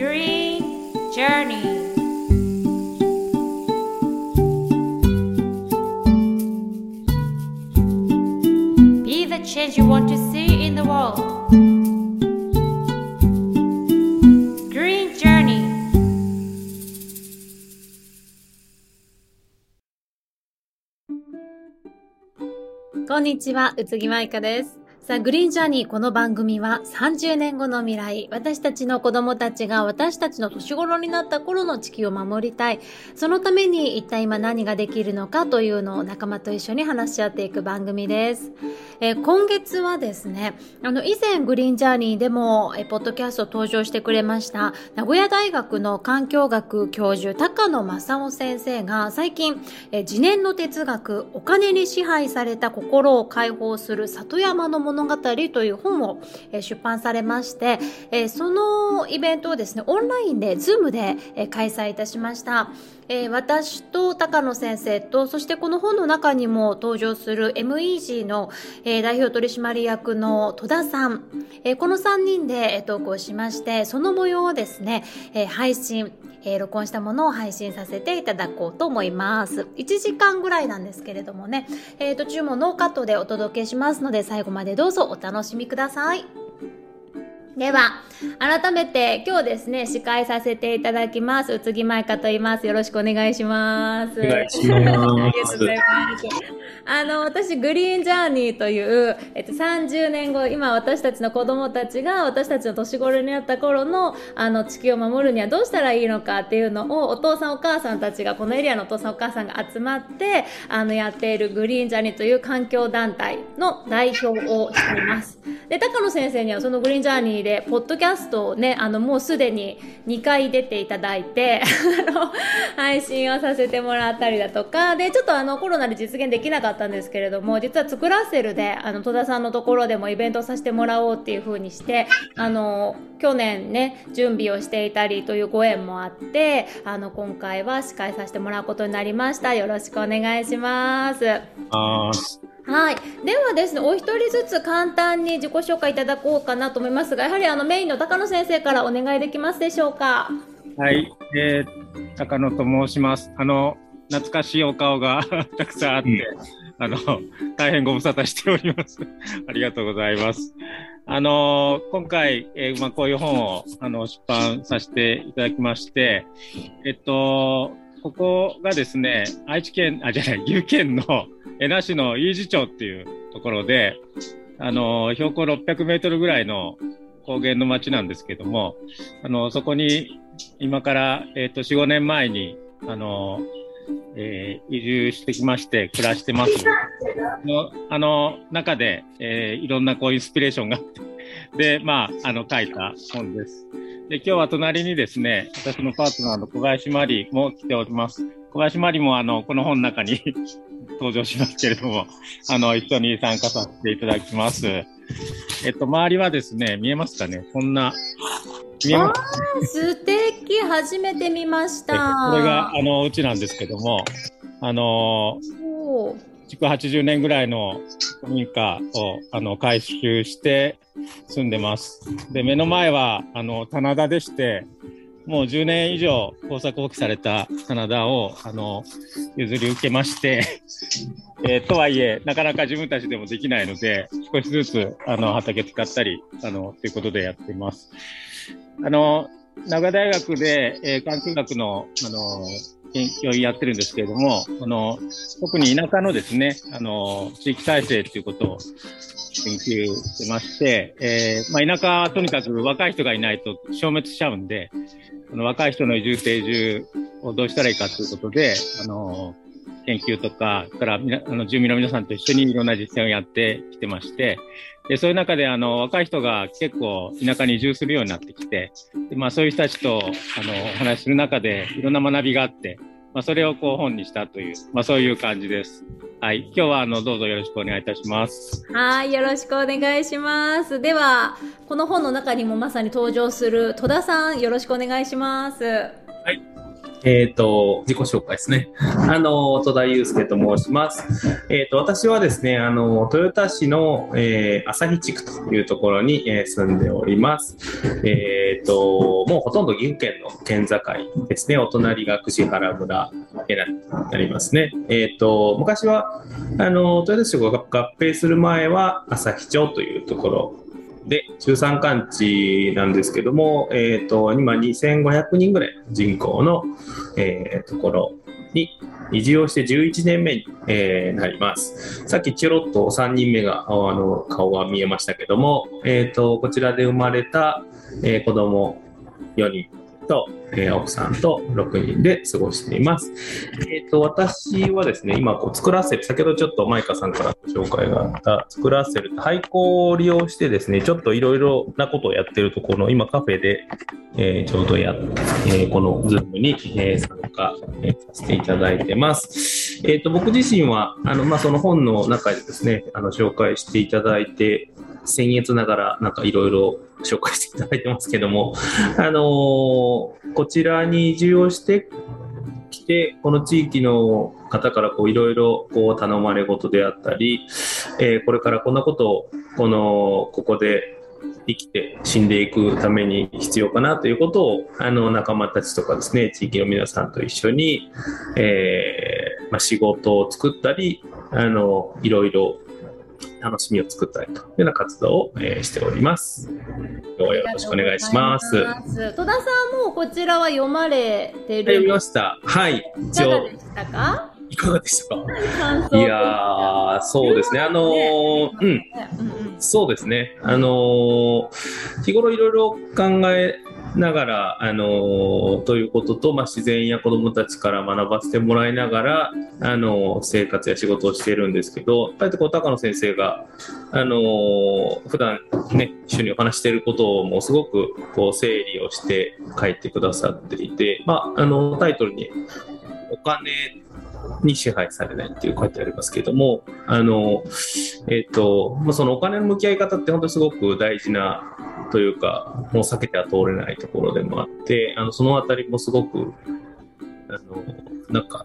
Green Journey Be the change you want to see in the world Green Journey こんにちは、宇津木舞香です。さあ、グリーンジャーニー、この番組は30年後の未来、私たちの子供たちが私たちの年頃になった頃の地球を守りたい。そのために一体今何ができるのかというのを仲間と一緒に話し合っていく番組です。えー、今月はですね、あの、以前グリーンジャーニーでも、えー、ポッドキャスト登場してくれました、名古屋大学の環境学教授、高野正夫先生が最近、えー、自念の哲学、お金に支配された心を解放する里山のもの物語という本を出版されまして、そのイベントをですね、オンラインで、ズームで開催いたしました。えー、私と高野先生と、そしてこの本の中にも登場する MEG の、えー、代表取締役の戸田さん、えー、この3人で、え、投稿しまして、その模様をですね、えー、配信、えー、録音したものを配信させていただこうと思います。1時間ぐらいなんですけれどもね、えー、途中もノーカットでお届けしますので、最後までどうぞお楽しみください。では、改めて今日ですね、司会させていただきます。宇津木舞香と言います。よろしくお願いします。お願いします。ありがとうございます。あの、私、グリーンジャーニーという、えっと、30年後、今私たちの子供たちが私たちの年頃になった頃の、あの、地球を守るにはどうしたらいいのかっていうのを、お父さんお母さんたちが、このエリアのお父さんお母さんが集まって、あの、やっているグリーンジャーニーという環境団体の代表をしています。で、高野先生にはそのグリーンジャーニーで、ポッドキャストをね、あの、もうすでに2回出ていただいて、配信をさせてもらったりだとか、で、ちょっとあの、コロナで実現できなかったんですけれども、実は作らせるで、あの、戸田さんのところでもイベントさせてもらおうっていう風にして、あの、去年ね、準備をしていたりというご縁もあって、あの、今回は司会させてもらうことになりました。よろしくお願いします。あはい。ではですね、お一人ずつ簡単に自己紹介いただこうかなと思いますが、やはりあのメインの高野先生からお願いできますでしょうか？はい、えー、高野と申します。あの、懐かしいお顔が たくさんあって、うん、あの、大変ご無沙汰しております。ありがとうございます。あの、今回、えー、まあ、こういう本を、あの、出版させていただきまして、えっと、ここがですね、愛知県、あ、じゃない、岐阜県の江那市の飯寺町っていうところで、あの、標高600メートルぐらいの高原の町なんですけども、あの、そこに今から、えっ、ー、と、4、5年前に、あの、えー、移住してきまして暮らしてますのあの中で、えー、いろんなこうインスピレーションがあってでまああの書いた本です。で、今日は隣にですね、私のパートナーの小林真理も来ております。小林真理もあの、この本の中に 登場しますけれども、あの、一緒に参加させていただきます。えっと、周りはですね、見えますかね？こんな、見えます素敵初めて見ました。これが、あの、うちなんですけども、あの築80年ぐらいの民家をあの改修して住んでます。で、目の前はあの棚田でして、もう10年以上工作放棄された棚田をあの譲り受けまして、え、とはいえ、なかなか自分たちでもできないので、少しずつあの畑使ったり、あの、ということでやっています。あの、名古屋大学で、えー、環境学の、あの、研究やってるんですけれども、あの、特に田舎のですね、あの、地域再生ということを研究してまして、えー、まあ、田舎はとにかく若い人がいないと消滅しちゃうんで、あの若い人の移住定住をどうしたらいいかということで、あの、研究とか、からあの住民の皆さんと一緒にいろんな実践をやってきてまして、でそういう中であの若い人が結構田舎に移住するようになってきて、でまあ、そういう人たちとあのお話しする中でいろんな学びがあって、まあ、それをこう本にしたという、まあ、そういう感じです。はい、今日はあのどうぞよろしくお願いいたします。はい、よろしくお願いします。では、この本の中にもまさに登場する戸田さん、よろしくお願いします。はい、えっ、ー、と、自己紹介ですね。あの、戸田祐介と申します。えっ、ー、と、私はですね、あの、豊田市の、えー、旭地区というところに、えー、住んでおります。えっ、ー、と、もうほとんど岐阜県の県境ですね。お隣が串原村になりますね。えっ、と、昔は、あの、豊田市が合併する前は、旭町というところで、中山間地なんですけども、えっ、ー、と、今2500人ぐらい人口の、えー、ところに移住をして11年目に、えー、なります。さっきちょろっと3人目が、あの、顔が見えましたけども、えっ、ー、と、こちらで生まれた、えー、子供4人と、えー、奥さんと6人で過ごしています。えっ、ー、と、私はですね、今、こう、作らせる、先ほどちょっとマイカさんからご紹介があった、作らせる、廃校を利用してですね、ちょっといろいろなことをやってるところ、今カフェで、えー、ちょうどや、えこのズームに、え参加、えさせていただいてます。えっ、と、僕自身は、あの、まあ、その本の中でですね、あの、紹介していただいて、僭越ながら、なんかいろいろ紹介していただいてますけども、あのー、こちらに移住をしてきて、この地域の方からいろいろ頼まれ事であったり、えー、これからこんなことを、この、ここで生きて死んでいくために必要かなということを、あの、仲間たちとかですね、地域の皆さんと一緒に、えー、まあ、仕事を作ったり、あの、いろいろ楽しみを作ったりというような活動を、えー、しております。今日はよろしくお願いします。戸田さんもこちらは読まれてる読みました。はい。一応。いかがでしたか？いかがでしたか？いやそうですね。あのー、うん、そうですね。あのー、日頃いろいろ考えながら、あの、ということと、まあ、自然や子どもたちから学ばせてもらいながら、あの、生活や仕事をしているんですけど、やっぱりこう高野先生が、あのー、普段ね、一緒にお話していることをもうすごくこう整理をして書いてくださっていて、まあ、あのタイトルにお金に支配されないっていう書いてありますけれども、あの、えっ、ー、と、そのお金の向き合い方って本当にすごく大事なというか、もう避けては通れないところでもあって、あの、そのあたりもすごく、あの、なんか、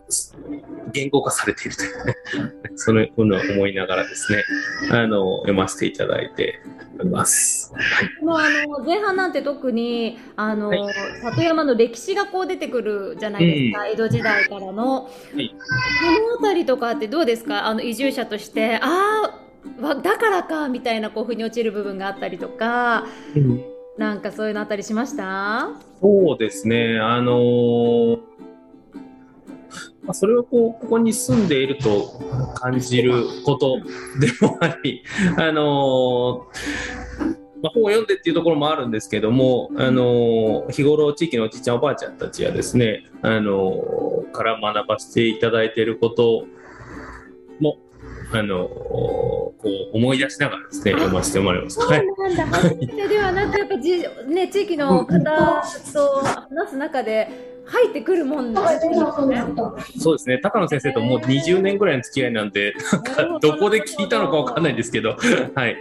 言語化されているというね、そのような思いながらですね、あの、読ませていただいております。もうあの、前半なんて特に、あの、はい、里山の歴史がこう出てくるじゃないですか、うん、江戸時代からの。はい、この辺りとかってどうですか？あの、移住者として、ああ、だからか、みたいな、こう、腑に落ちる部分があったりとか、うん、なんかそういうのあったりしました？そうですね、あのーまあ、それをこうここに住んでいると感じることでもあり、あのまあ、本を読んでっていうところもあるんですけども、あの日頃地域のおじいちゃんおばあちゃんたちやですね、あのから学ばせていただいていることもあのこう思い出しながらですね読ませてもらいます。そうなんだ。はい、ではなくやっぱじね地域の方と話す中で。入ってくるもんですね。そうですね。高野先生ともう20年ぐらいの付き合いなんで、なんかどこで聞いたのかわかんないんですけど、はい。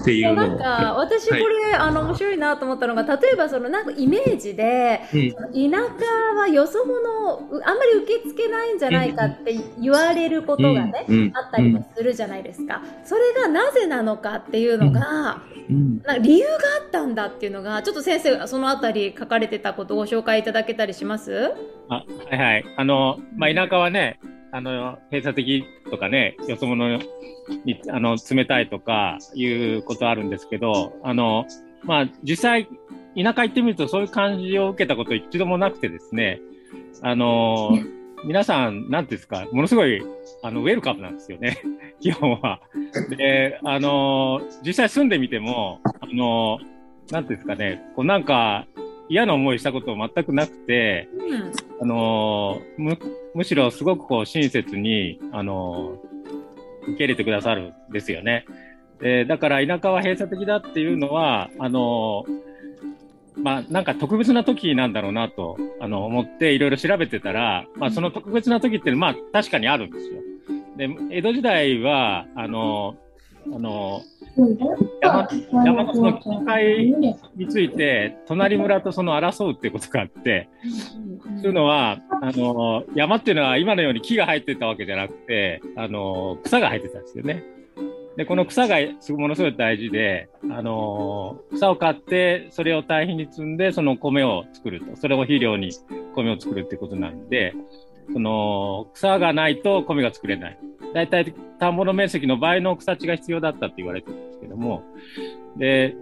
っていうのなんか私これ、はい、あの面白いなと思ったのが、例えばそのなんかイメージで、うん、田舎はよそ者あんまり受け付けないんじゃないかって言われることがね、うん、あったりもするじゃないですか。それがなぜなのかっていうのが、うん、なん。か理由があったんだっていうのが、ちょっと先生そのあたり書かれてたことをご紹介いただけたりしますます？あはいはい。あの、まあ、田舎はね、あの、閉鎖的とかね、よそ者に、あの、冷たいとかいうことあるんですけど、あの、まあ、実際、田舎行ってみるとそういう感じを受けたこと一度もなくてですね、あの、皆さん、なんていうんですか、ものすごい、あの、ウェルカムなんですよね、基本は。で、あの、実際住んでみても、あの、なんていうんですかね、こうなんか、嫌な思いしたこと全くなくて、うん、あのむむしろすごくこう親切に、あの受け入れてくださるんですよね。でだから田舎は閉鎖的だっていうのはあのまあ、なんか特別な時なんだろうなとあの思っていろいろ調べてたら、まあ、その特別な時ってまあ確かにあるんですよ。で江戸時代はあのあの山山の機械について隣村とその争うっていうことがあってというのは、あの、山っていうのは今のように木が生えてたわけじゃなくて、あの、草が生えてたんですよね。で、この草がものすごい大事で、あの草を買って、それを堆肥に積んで、その米を作ると。それを肥料に米を作るってことなんで、その、草がないと米が作れない。大体、田んぼの面積の倍の草地が必要だったって言われてるんですけども、で、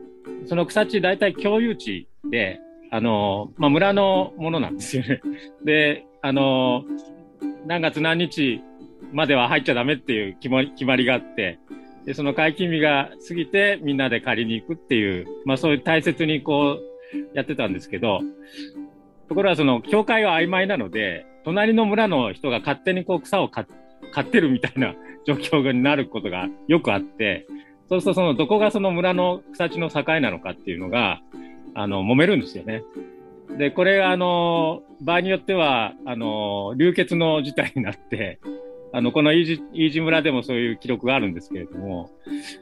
その草地大体共有地で、あの、まあ、村のものなんですよね。で、あの、何月何日までは入っちゃダメっていう決ま決まりがあって、で、その解禁日が過ぎてみんなで借りに行くっていう、まあそういう大切にこうやってたんですけど、ところがその境界は曖昧なので、隣の村の人が勝手にこう草を買ってるみたいな 状況になることがよくあって、そうするとそのどこがその村の草地の境なのかっていうのが、あの、揉めるんですよね。で、これが、あの、場合によっては、あの、流血の事態になって、あの、この飯治村でもそういう記録があるんですけれども、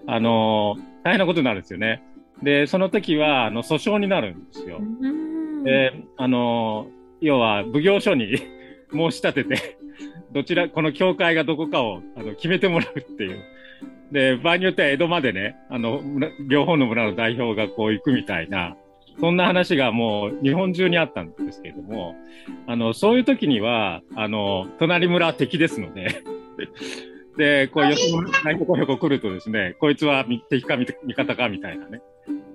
あの、大変なことになるんですよね。で、その時は、あの、訴訟になるんですよ。で、あの、要は、奉行所に 申し立てて、どちら、この教会がどこかをあの決めてもらうっていう。で、場合によっては江戸までね、あの、両方の村の代表がこう行くみたいな、そんな話がもう日本中にあったんですけれども、あの、そういう時には、あの、隣村は敵ですので で、こう、よそのひょこひょこ来るとですね、こいつは敵か味方かみたいなね、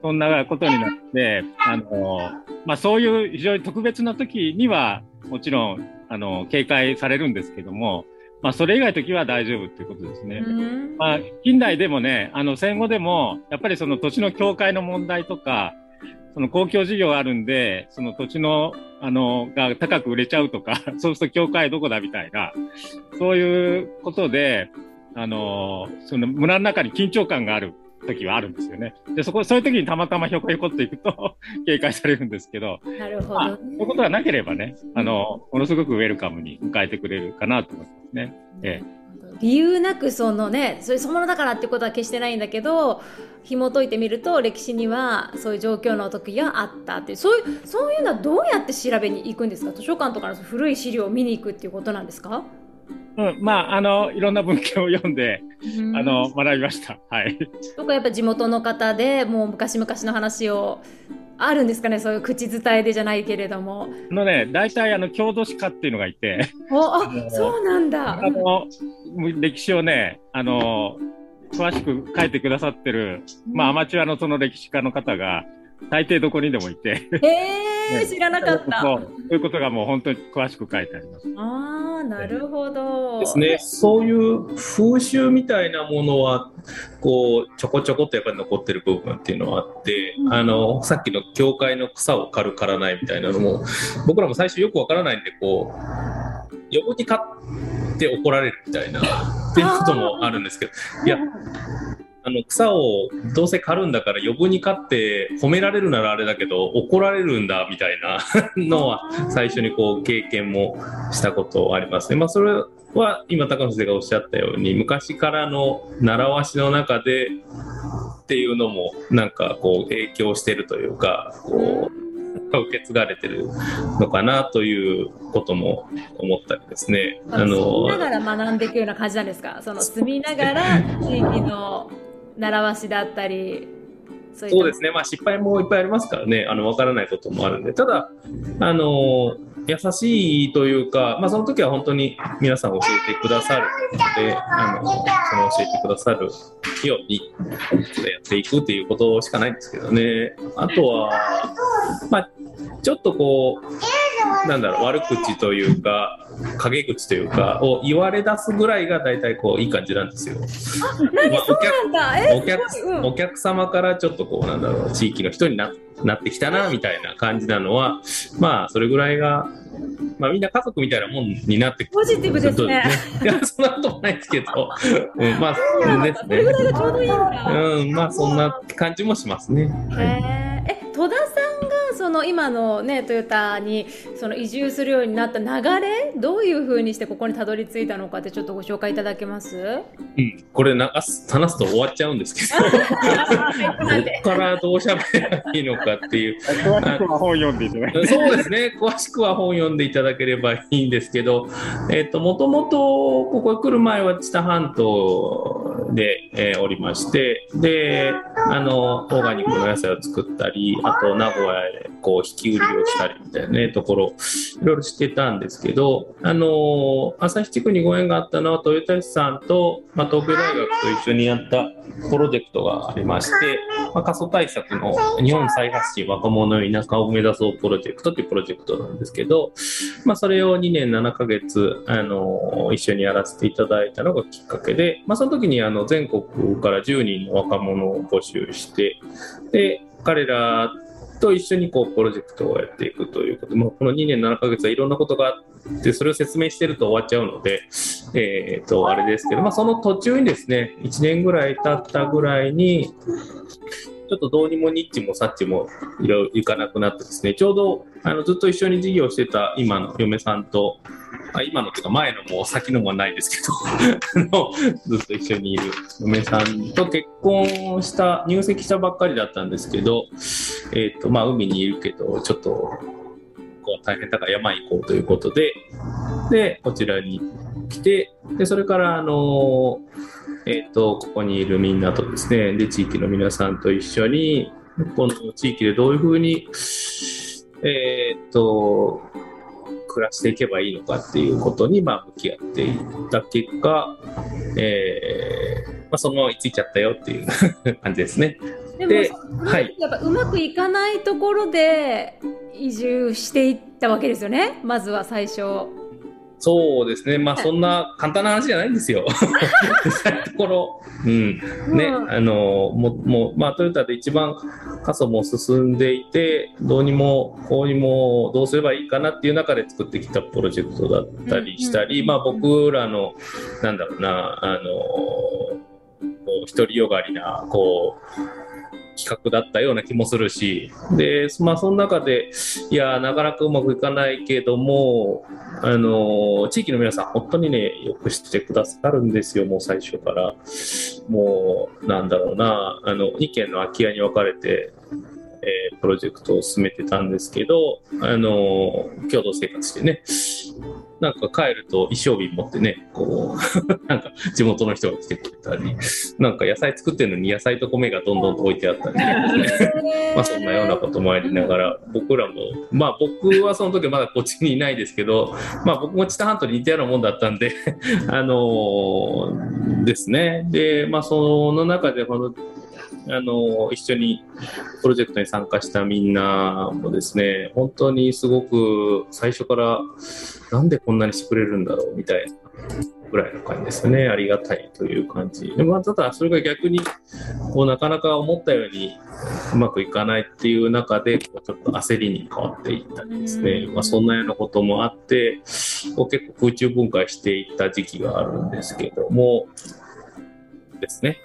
そんなことになって、あの、まあ、そういう非常に特別な時には、もちろん、あの、警戒されるんですけども、まあ、それ以外の時は大丈夫っていうことですね。まあ、近代でもね、あの、戦後でも、やっぱりその土地の境界の問題とか、その公共事業があるんで、その土地の、あの、が高く売れちゃうとか、そうすると教会どこだみたいな、そういうことで、あの、その村の中に緊張感がある時はあるんですよね。で、そこ、そういう時にたまたまひょこひょこっていくと 警戒されるんですけど、なるほど、まあ、そういうことがなければね、あの、ものすごくウェルカムに迎えてくれるかなと思いますね。ええ。理由なくそのねそれそのものだからってことは決してないんだけど紐解いてみると歴史にはそういう状況の時があったってそういうそういうのはどうやって調べに行くんですか？図書館とかの古い資料を見に行くっていうことなんですか？うん、まあ、あの、いろんな文献を読んで、あの、学びました。はい。とか、やっぱ地元の方でもう昔々の話をあるんですかねそういう口伝えでじゃないけれども。のね、大体あの郷土史家っていうのがいて。おあそうなんだ。あの、歴史をね、あの、詳しく書いてくださってる、まあアマチュアのその歴史家の方が、大抵どこにでもいて。えー、知らなかった。そういうことがもう本当に詳しく書いてあります。ああ、なるほど。ですね。そういう風習みたいなものは、こう、ちょこちょこっとやっぱり残ってる部分っていうのはあって、うん、あの、さっきの教会の草を刈る刈らないみたいなのも、僕らも最初よくわからないんで、こう、横に刈って怒られるみたいな、っていうこともあるんですけど、いや、あの草をどうせ刈るんだから余分に刈って褒められるならあれだけど怒られるんだみたいな のは最初にこう経験もしたことありますね。まあ、それは今高野先生がおっしゃったように昔からの習わしの中でっていうのもなんかこう影響してるというかこう受け継がれてるのかなということも思ったりですね。あの住みながら学んでいくような感じなんですか？その住みながら地域の習わしだったりそうですね、まあ、失敗もいっぱいありますからね、あの分からないこともあるんで、ただ、あの優しいというか、まあ、その時は本当に皆さん教えてくださるので、あのその教えてくださるようにやっていくっていうことしかないんですけどね、あとは、まあ、ちょっとこう、なんだろう、悪口というか、陰口というか、を言われ出すぐらいが大体こう、いい感じなんですよ。お客、お客様からちょっとこう、なんだろう、地域の人にななってきたな、みたいな感じなのは、まあ、それぐらいが、まあ、みんな家族みたいなもんになってポジティブですね。いや、そんなこともないですけど、うん、まあ、ですね。それぐらいがちょうどいいんだ。うん、まあ、そんな感じもしますね。へえ、戸田さんがそその今のねトヨタにその移住するようになった流れどういうふうにしてここにたどり着いたのかってちょっとご紹介いただけます？うん、これ流す話すと終わっちゃうんですけど。どこからどうしゃべればいいのかっていう。詳しくは本読んでいただそうですね。詳しくは本読んでいただければいいんですけど。えっ、ー、ともともとここへ来る前は知多半島で、えー、おりまして。であのオーガニックの野菜を作ったりあと名古屋へこう引き売りをしたりみたいなねところいろいろしてたんですけどあの旭地区にご縁があったのは豊田市さんと、まあ、東京大学と一緒にやったプロジェクトがありまして、まあ、過疎対策の日本再発信若者の田舎を目指そうプロジェクトっていうプロジェクトなんですけど、まあ、それを2年7ヶ月あの一緒にやらせていただいたのがきっかけで、まあ、その時にあの全国から10人の若者を募集してで彼らと一緒にこうプロジェクトをやっていくということ。もこの2年7ヶ月はいろんなことがあってそれを説明してると終わっちゃうので、えー、とあれですけど、まあ、その途中にですね1年ぐらい経ったぐらいにちょっとどうにもニッチもサッチもいろいろいかなくなってですねちょうどあのずっと一緒に事業してた今の嫁さんとあ今のとか前のも先のもないですけど。ずっと一緒にいる。嫁さんと結婚した入籍したばっかりだったんですけど、えーとまあ、海にいるけどちょっとこう大変だから山行こうということででこちらに来てでそれからあのえーと、ここにいるみんなとですねで地域の皆さんと一緒にこの地域でどういうふうにえっ、ー、と暮らしていけばいいのかっていうことに、まあ、向き合っていった結果、えーまあ、そのままいついちゃったよっていう 感じですね。でも、はい、やっぱうまくいかないところで移住していったわけですよねまずは最初。そうですね、まあ、そんな簡単な話じゃないんですよ。ところ、うん、ね、うん、あの、も、もまあ、トヨタで一番過疎も進んでいて、どうにも、こうにも、どうすればいいかなっていう中で作ってきたプロジェクトだったりしたり、うん、まあ、僕らの、なんだろうな、あの、こう、独りよがりな、こう、企画だったような気もするし、で、まあ、その中で、いや、なかなかうまくいかないけども、あの、地域の皆さん、本当にね、よくしてくださるんですよ、もう最初から。もう、なんだろうな、あの、2軒の空き家に分かれて、えー、プロジェクトを進めてたんですけど、あの共同生活してね、なんか帰ると衣装瓶持ってね、こう、なんか地元の人が来てくれたり、なんか野菜作ってるのに野菜と米がどんどんと置いてあったり、ね、まあそんなようなこともありながら、僕らも、まあ僕はその時まだこっちにいないですけど、まあ僕も知多半島に似たようなもんだったんで、あのー、ですね。で、まあその中でこのあの一緒にプロジェクトに参加したみんなもですね本当にすごく最初からなんでこんなにしてくれるんだろうみたいなぐらいの感じですね。ありがたいという感じ。で、まあ、ただそれが逆にこうなかなか思ったようにうまくいかないっていう中でこうちょっと焦りに変わっていったりですね、まあ、そんなようなこともあってこう結構空中分解していった時期があるんですけどもですね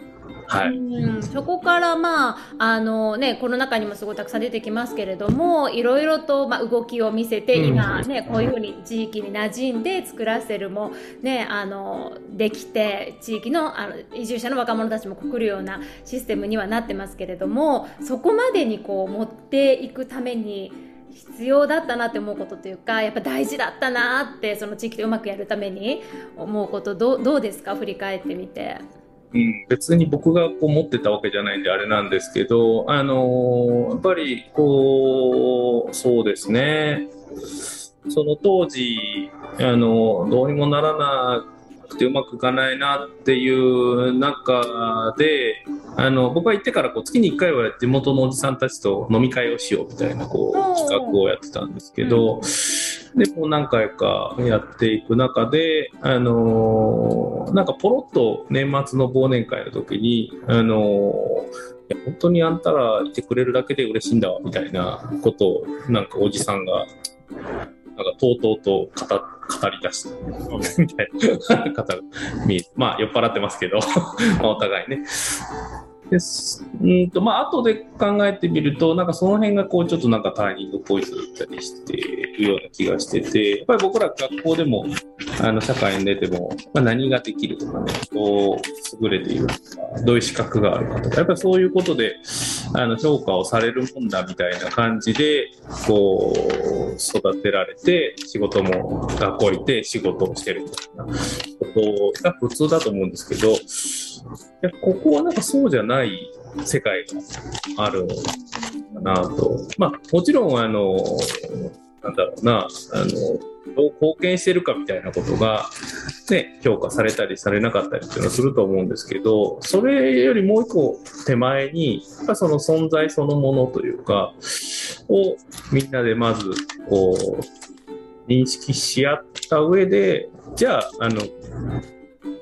はい、うん。そこからまああのねこの中にもすごいたくさん出てきますけれどもいろいろとまあ動きを見せて今ね、こういうふうに地域に馴染んで作らせるもねあのできて地域のあの移住者の若者たちも来るようなシステムにはなってますけれどもそこまでにこう持っていくために必要だったなって思うことというかやっぱ大事だったなってその地域でうまくやるために思うことどどうですか？振り返ってみて。うん、別に僕がこう持ってたわけじゃないんであれなんですけど、あのー、やっぱりこうそうですね。その当時、あのどうにもならなくてうまくいかないなっていう中であの僕が行ってからこう月に1回は地元のおじさんたちと飲み会をしようみたいなこう企画をやってたんですけど。うんで、こう何回かやっていく中で、あのー、なんかポロッと年末の忘年会の時に、あのー、本当にあんたらいてくれるだけで嬉しいんだわ、みたいなことを、なんかおじさんが、なんかとうとうと語語り出した、みたいな。方が見えまあ酔っ払ってますけど、まあお互いね。です。うんとまあ後で考えてみるとなんかその辺がこうちょっとなんかターニングポイントだったりしているような気がしててやっぱり僕ら学校でもあの社会に出ても、まあ、何ができるとかねこう優れているとかどういう資格があるかとかやっぱりそういうことであの評価をされるもんだみたいな感じでこう育てられて仕事も学校行って仕事をしてるみたいなことが普通だと思うんですけどいやここはなんかそうじゃない世界があるのかなと。まあもちろんあのなんだろうなあのどう貢献してるかみたいなことが、ね、評価されたりされなかったりっていうのはすると思うんですけどそれよりもう一個手前にやっぱその存在そのものというかをみんなでまずこう認識し合った上でじゃああの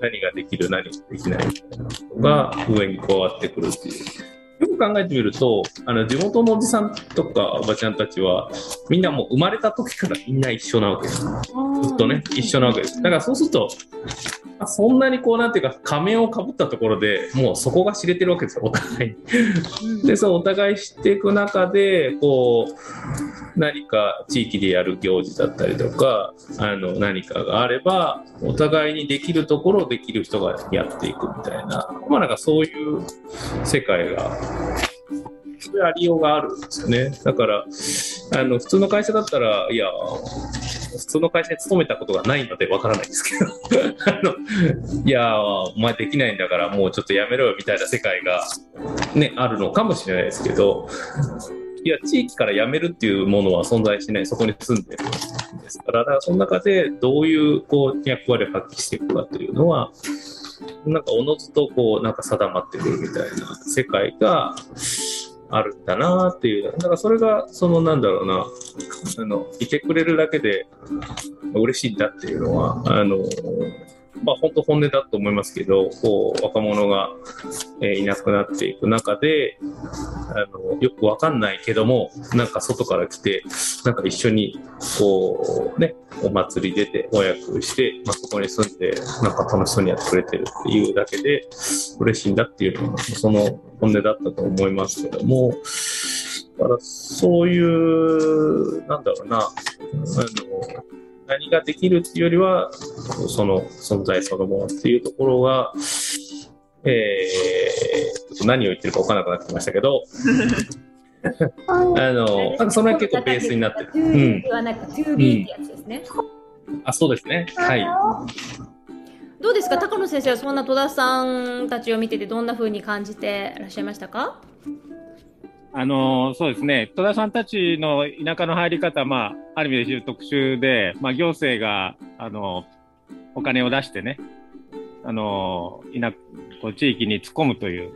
何ができる何ができないみたいなことが上に加わってくるっていう。よく考えてみると、あの地元のおじさんとかおばちゃんたちは、みんなもう生まれた時からみんな一緒なわけです。ずっとね、一緒なわけです。だからそうすると、そんなにこうなんていうか仮面をかぶったところでもうそこが知れてるわけですよお互いに。でそうお互い知っていく中でこう何か地域でやる行事だったりとかあの何かがあればお互いにできるところをできる人がやっていくみたいなまあなんかそういう世界がそういうありようがあるんですよね。だから、あの、普通の会社だったら、いや、普通の会社に勤めたことがないのでわからないんですけど。あの、いや、お前できないんだからもうちょっとやめろよみたいな世界がね、あるのかもしれないですけど、いや、地域から辞めるっていうものは存在しない、そこに住んでるんですから、だからその中でどういうこう役割を発揮していくかというのは、なんかおのずとこう、なんか定まってくるみたいな世界が、あるんだなっていう。だからそれが、そのなんだろうな、あの、いてくれるだけで嬉しいんだっていうのは、あの、まあ本当本音だと思いますけど、こう、若者が、えー、いなくなっていく中で、あの、よくわかんないけども、なんか外から来て、なんか一緒に、こう、ね、お祭り出て、親役して、まあ、そこに住んで、なんか楽しそうにやってくれてるっていうだけで、嬉しいんだっていうのが、その本音だったと思いますけども、だからそういう、なんだろうな、あの、何ができるっていうよりは、その存在そのものっていうところが、えー、何を言ってるか分からなくなってきましたけど、あの、なんかその辺結構ベースになってる。うん。ではなく、to be ってやつですね。あ、そうですね。はい。どうですか？高野先生はそんな戸田さんたちを見ててどんなふうに感じていらっしゃいましたか？あのそうですね、戸田さんたちの田舎の入り方、まあ、ある意味で特殊で、まあ、行政があのお金を出してね、あの田こう地域に突っ込むという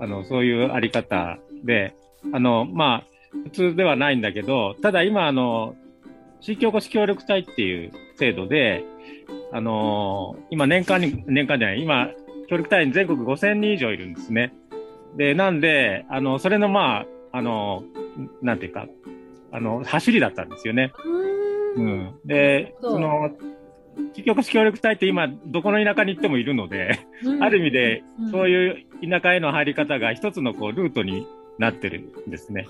あの、そういうあり方で、あのまあ、普通ではないんだけど、ただ今、あの地域おこし協力隊っていう制度で、あの今、年間に、年間じゃない、今、協力隊員全国5000人以上いるんですね。で、なんで、あの、それのまあ、あの、なんていうか、あの、走りだったんですよね。うん。で、その、結局協力隊って今、どこの田舎に行ってもいるので、うん、ある意味で、そういう田舎への入り方が一つのこう、ルートになってるんですね。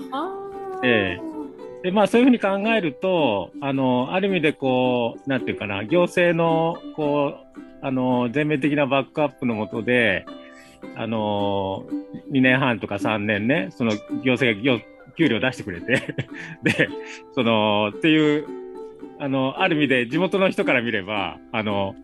ええで、まあそういうふうに考えると、あの、ある意味でこう、なんていうかな、行政の、こう、あの、全面的なバックアップのもとで、あのー、2年半とか3年ね、その行政が給料出してくれて。で、その、っていう、あの、ある意味で地元の人から見れば、あの、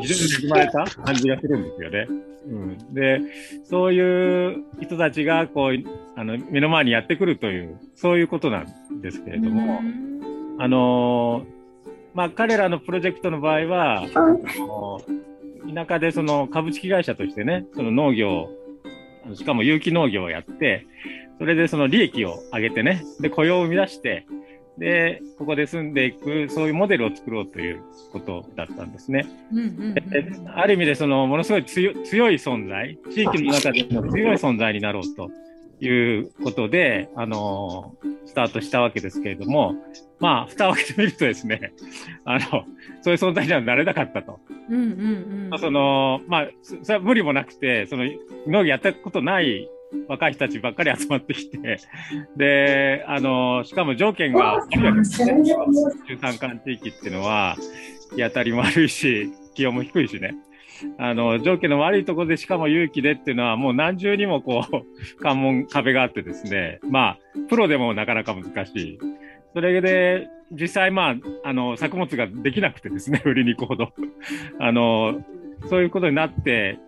非常に恵まれた感じがするんですよね。うん、で、そういう人たちが、こう、あの、目の前にやってくるという、そういうことなんですけれども、あのまあ、彼らのプロジェクトの場合は、あの田舎でその株式会社としてね、その農業、しかも有機農業をやって、それでその利益を上げてね、で、雇用を生み出して、で、ここで住んでいく、そういうモデルを作ろうということだったんですね。ある意味で、その、ものすごい強い存在、地域の中でも強い存在になろうということで、あの、スタートしたわけですけれども、まあ、蓋を開けてみるとですね、あの、そういう存在にはなれなかったと。うんうんうん。その、まあ、それは無理もなくて、その、今までやったことない若い人たちばっかり集まってきて、で、あの、しかも条件が悪いわけですね。中山間地域っていうのは、日当たりも悪いし、気温も低いしね。あの、条件の悪いところでしかも勇気でっていうのはもう何重にもこう、関門、壁があってですね、まあ、プロでもなかなか難しい。それで、実際まあ、あの、作物ができなくてですね、売りに行くほど。あの、そういうことになって、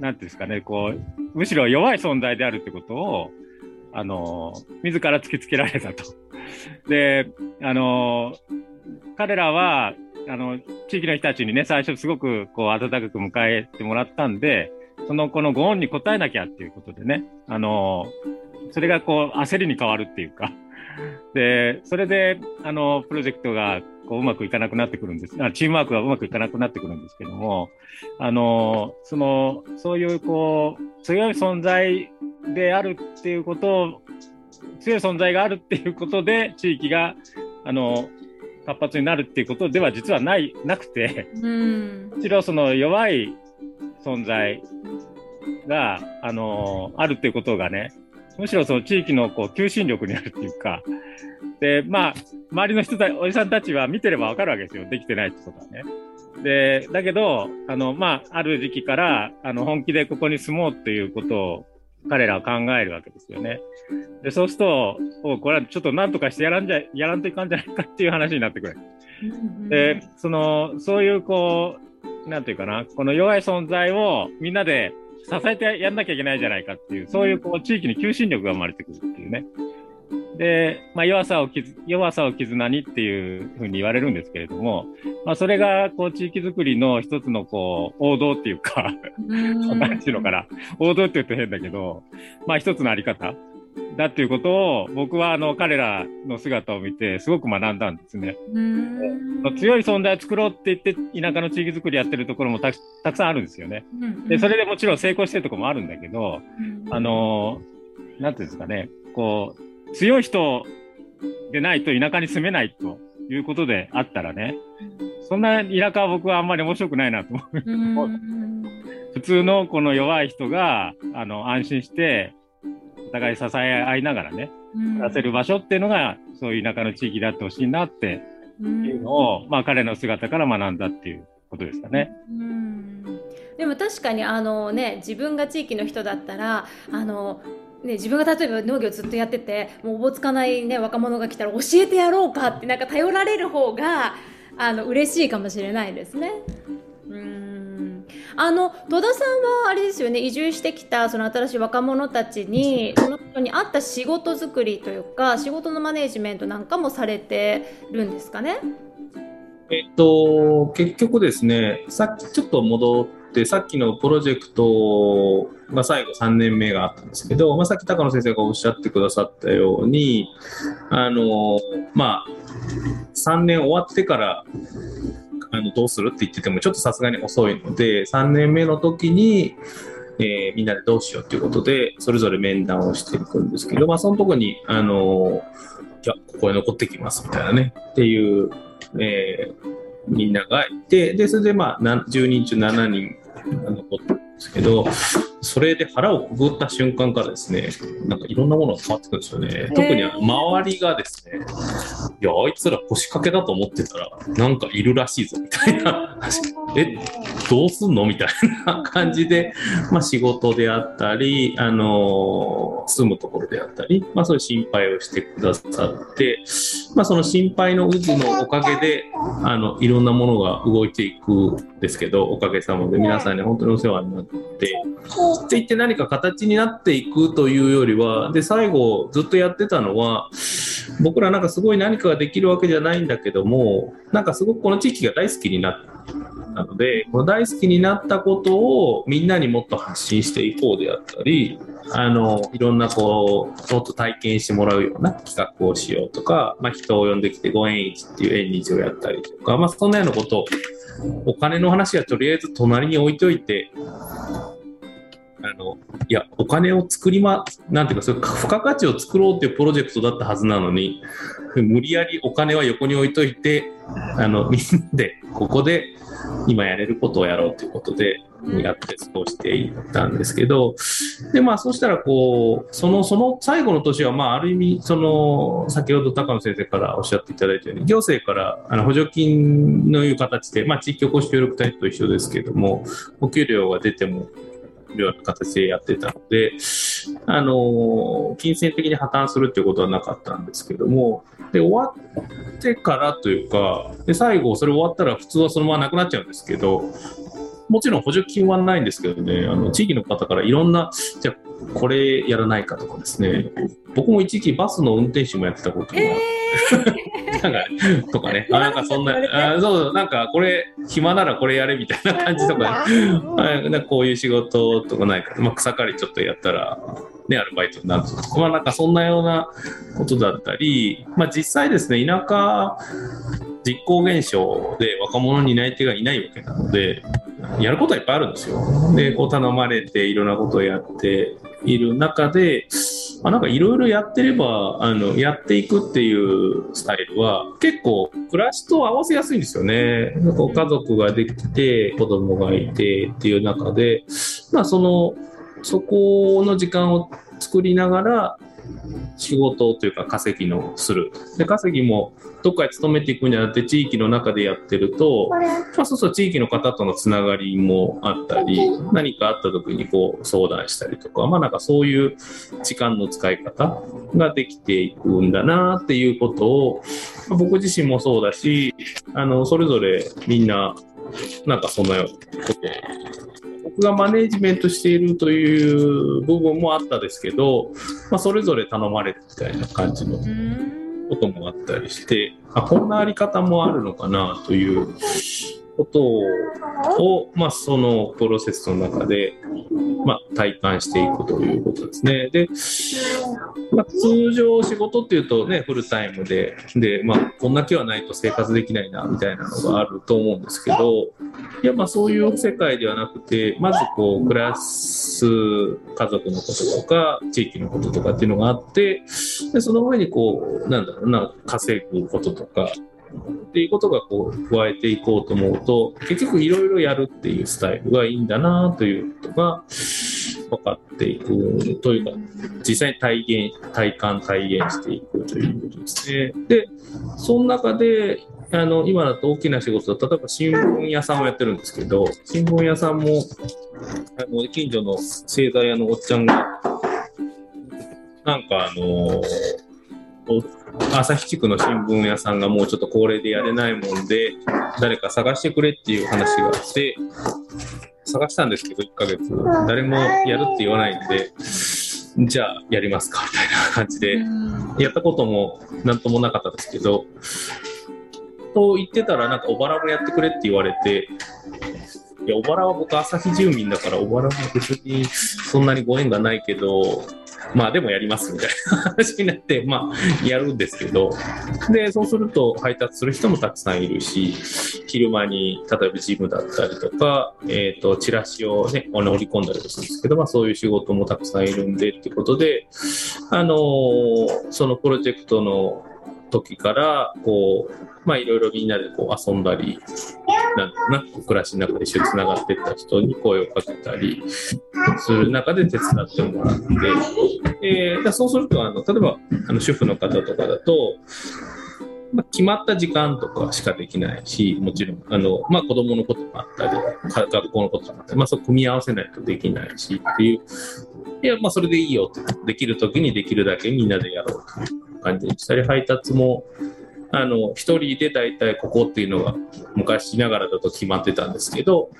なんていうんですかね、こう、むしろ弱い存在であるってことを、あの、自ら突きつけられたと。で、あの、彼らは、あの、地域の人たちにね、最初すごくこう温かく迎えてもらったんで、そのこのご恩に応えなきゃっていうことでね、あの、それがこう焦りに変わるっていうか、で、それで、あの、プロジェクトがこううまくいかなくなってくるんです。チームワークがうまくいかなくなってくるんですけども、あの、その、そういうこう、強い存在であるっていうことを、強い存在があるっていうことで、地域が、あの、活発になるっていうことでは実はない、なくて、むしろその弱い存在が、あの、あるっていうことがね、むしろその地域のこう求心力になるっていうか、で、まあ、周りの人たおじさんたちは見てればわかるわけですよ。できてないってことはね。で、だけど、あの、まあ、ある時期から、あの、本気でここに住もうっていうことを彼らは考えるわけですよね。で、そうすると、おこれはちょっと何とかしてやらんじゃ、やらんといかんじゃないかっていう話になってくる。で、その、そういうこう、なんていうかな、この弱い存在をみんなで支えてやんなきゃいけないじゃないかっていう、そういうこう地域に求心力が生まれてくるっていうね。で、まあ、弱さを弱さを絆にっていうふうに言われるんですけれども、まあ、それが、こう、地域づくりの一つの、こう、王道っていうか、何ていうのかな、王道って言うと変だけど、まあ、一つのあり方だっていうことを、僕は、あの、彼らの姿を見て、すごく学んだんですね。強い存在を作ろうって言って、田舎の地域づくりやってるところもたくさんあるんですよね。で、それでもちろん成功してるところもあるんだけど、あの、なんていうんですかね、こう、強い人でないと田舎に住めないということであったらね、そんな田舎は僕はあんまり面白くないなと思う。普通のこの弱い人があの安心してお互い支え合いながらね、暮らせる場所っていうのがそういう田舎の地域であってほしいなっていうのを、まあ彼の姿から学んだっていうことですかね。でも確かにあのね自分が地域の人だったらあのね、自分が例えば農業ずっとやっててもうおぼつかない、ね、若者が来たら教えてやろうかってなんか頼られる方があの嬉しいかもしれないですね。うんあの戸田さんはあれですよね移住してきたその新しい若者たちにその人に合った仕事作りというか仕事のマネジメントなんかもされてるんですかね？えっと、結局ですね、さっきちょっと戻っで、さっきのプロジェクトが最後3年目があったんですけど、まあ、さっき高野先生がおっしゃってくださったように、あの、まあ、3年終わってからあのどうするって言っててもちょっとさすがに遅いので、3年目の時に、えー、みんなでどうしようということで、それぞれ面談をしていくんですけど、まあ、そのとこに、あの、じゃあ、ここへ残ってきますみたいなね、っていう、えー、みんながいて、で、それでまあ、10人中7人残ってですけど、それで腹をくぐった瞬間からですね、なんかいろんなものが変わってくるんですよね。特にあの周りがですね、いや、あいつら腰掛けだと思ってたら、なんかいるらしいぞ、みたいな。え、どうすんの？みたいな感じで、まあ仕事であったり、あのー、住むところであったり、まあそういう心配をしてくださって、まあその心配の渦のおかげで、あの、いろんなものが動いていくんですけど、おかげさまで皆さんに本当にお世話になって、っていって何か形になっていくというよりは、で、最後ずっとやってたのは、僕らなんかすごい何かができるわけじゃないんだけども、なんかすごくこの地域が大好きになったので、この大好きになったことをみんなにもっと発信していこうであったり、あの、いろんなこう、もっと体験してもらうような企画をしようとか、まあ人を呼んできてご縁日っていう縁日をやったりとか、まあそんなようなことを、お金の話はとりあえず隣に置いといて、あの、いや、お金を作りま、なんていうか、それ付加価値を作ろうっていうプロジェクトだったはずなのに、無理やりお金は横に置いといて、あの、みんなで、ここで今やれることをやろうということで、やって過ごしていったんですけど、で、まあ、そうしたら、こう、その、その最後の年は、まあ、ある意味、その、先ほど高野先生からおっしゃっていただいたように、行政からあの補助金のいう形で、まあ、地域おこし協力隊と一緒ですけども、お給料が出ても、ような形でやってたので、あの、金銭的に破綻するっていうことはなかったんですけども、で、終わってからというか、で、最後それ終わったら普通はそのままなくなっちゃうんですけど、もちろん補助金はないんですけどね、あの地域の方からいろんな、じゃこれやらないかとかですね、僕も一時期バスの運転手もやってたことが、えー、なんか、とかね、あなんかそんな、あそう、なんかこれ、暇ならこれやれみたいな感じとか、なんかこういう仕事とかないか、まあ、草刈りちょっとやったら、ね、アルバイトになると、まあなんかそんなようなことだったり、まあ実際ですね、田舎、実行現象で若者に担い手がいないわけなので、やることはいっぱいあるんですよ。で、こう頼まれていろんなことをやっている中で、まあなんかいろいろやってれば、あの、やっていくっていうスタイルは結構暮らしと合わせやすいんですよね。こう家族ができて、子供がいてっていう中で、まあその、そこの時間を作りながら、仕事というか稼ぎのする。で、稼ぎもどっかに勤めていくんじゃなくて地域の中でやってると、まあ、そうすると地域の方とのつながりもあったり、何かあった時にこう相談したりとか、まあなんかそういう時間の使い方ができていくんだなっていうことを、まあ、僕自身もそうだし、あの、それぞれみんな、なんかそんなこと僕がマネージメントしているという部分もあったですけど、まあ、それぞれ頼まれるみたいな感じのこともあったりして、あこんなあり方もあるのかなということを、まあ、そのプロセスの中で、まあ、体感していくということですね。で、まあ、通常仕事っていうとね、フルタイムで、で、まあ、こんだけはないと生活できないな、みたいなのがあると思うんですけど、いや、まあ、そういう世界ではなくて、まずこう、暮らす家族のこととか、地域のこととかっていうのがあって、で、その上にこう、なんだろうな、稼ぐこととか、っていうことがこう加えていこうと思うと結局いろいろやるっていうスタイルがいいんだなということが分かっていくというか実際に体現体感体現していくということですね。でその中であの今だと大きな仕事だ例えば新聞屋さんをやってるんですけど新聞屋さんもあの近所の製材屋のおっちゃんがなんかあの旭地区の新聞屋さんがもうちょっと高齢でやれないもんで、誰か探してくれっていう話があって、探したんですけど、1ヶ月。誰もやるって言わないんで、じゃあやりますかみたいな感じで、やったこともなんともなかったですけど、と言ってたら、なんか小原もやってくれって言われて、いや、小原は僕、旭住民だから、小原も別にそんなにご縁がないけど、まあでもやりますみたいな話になって、まあやるんですけど、で、そうすると配達する人もたくさんいるし、昼間に例えばジムだったりとか、えっ、ー、と、チラシをね、折り込んだりとかするんですけど、まあそういう仕事もたくさんいるんでっていうことで、あのー、そのプロジェクトの時から、こう、まあいろいろみんなでこう遊んだり、なんな暮らしの中で一緒につながっていった人に声をかけたりする中で手伝ってもらって、えー、そうするとあの、例えばあの主婦の方とかだと、まあ、決まった時間とかしかできないし、もちろん、あの、まあ、子供のこともあったり、学校のこともあったり、まあ、そう組み合わせないとできないしっていう、いや、まあ、それでいいよって、できる時にできるだけみんなでやろうと。いう感じにしたり、配達も、あの、一人で大体ここっていうのが昔ながらだと決まってたんですけど、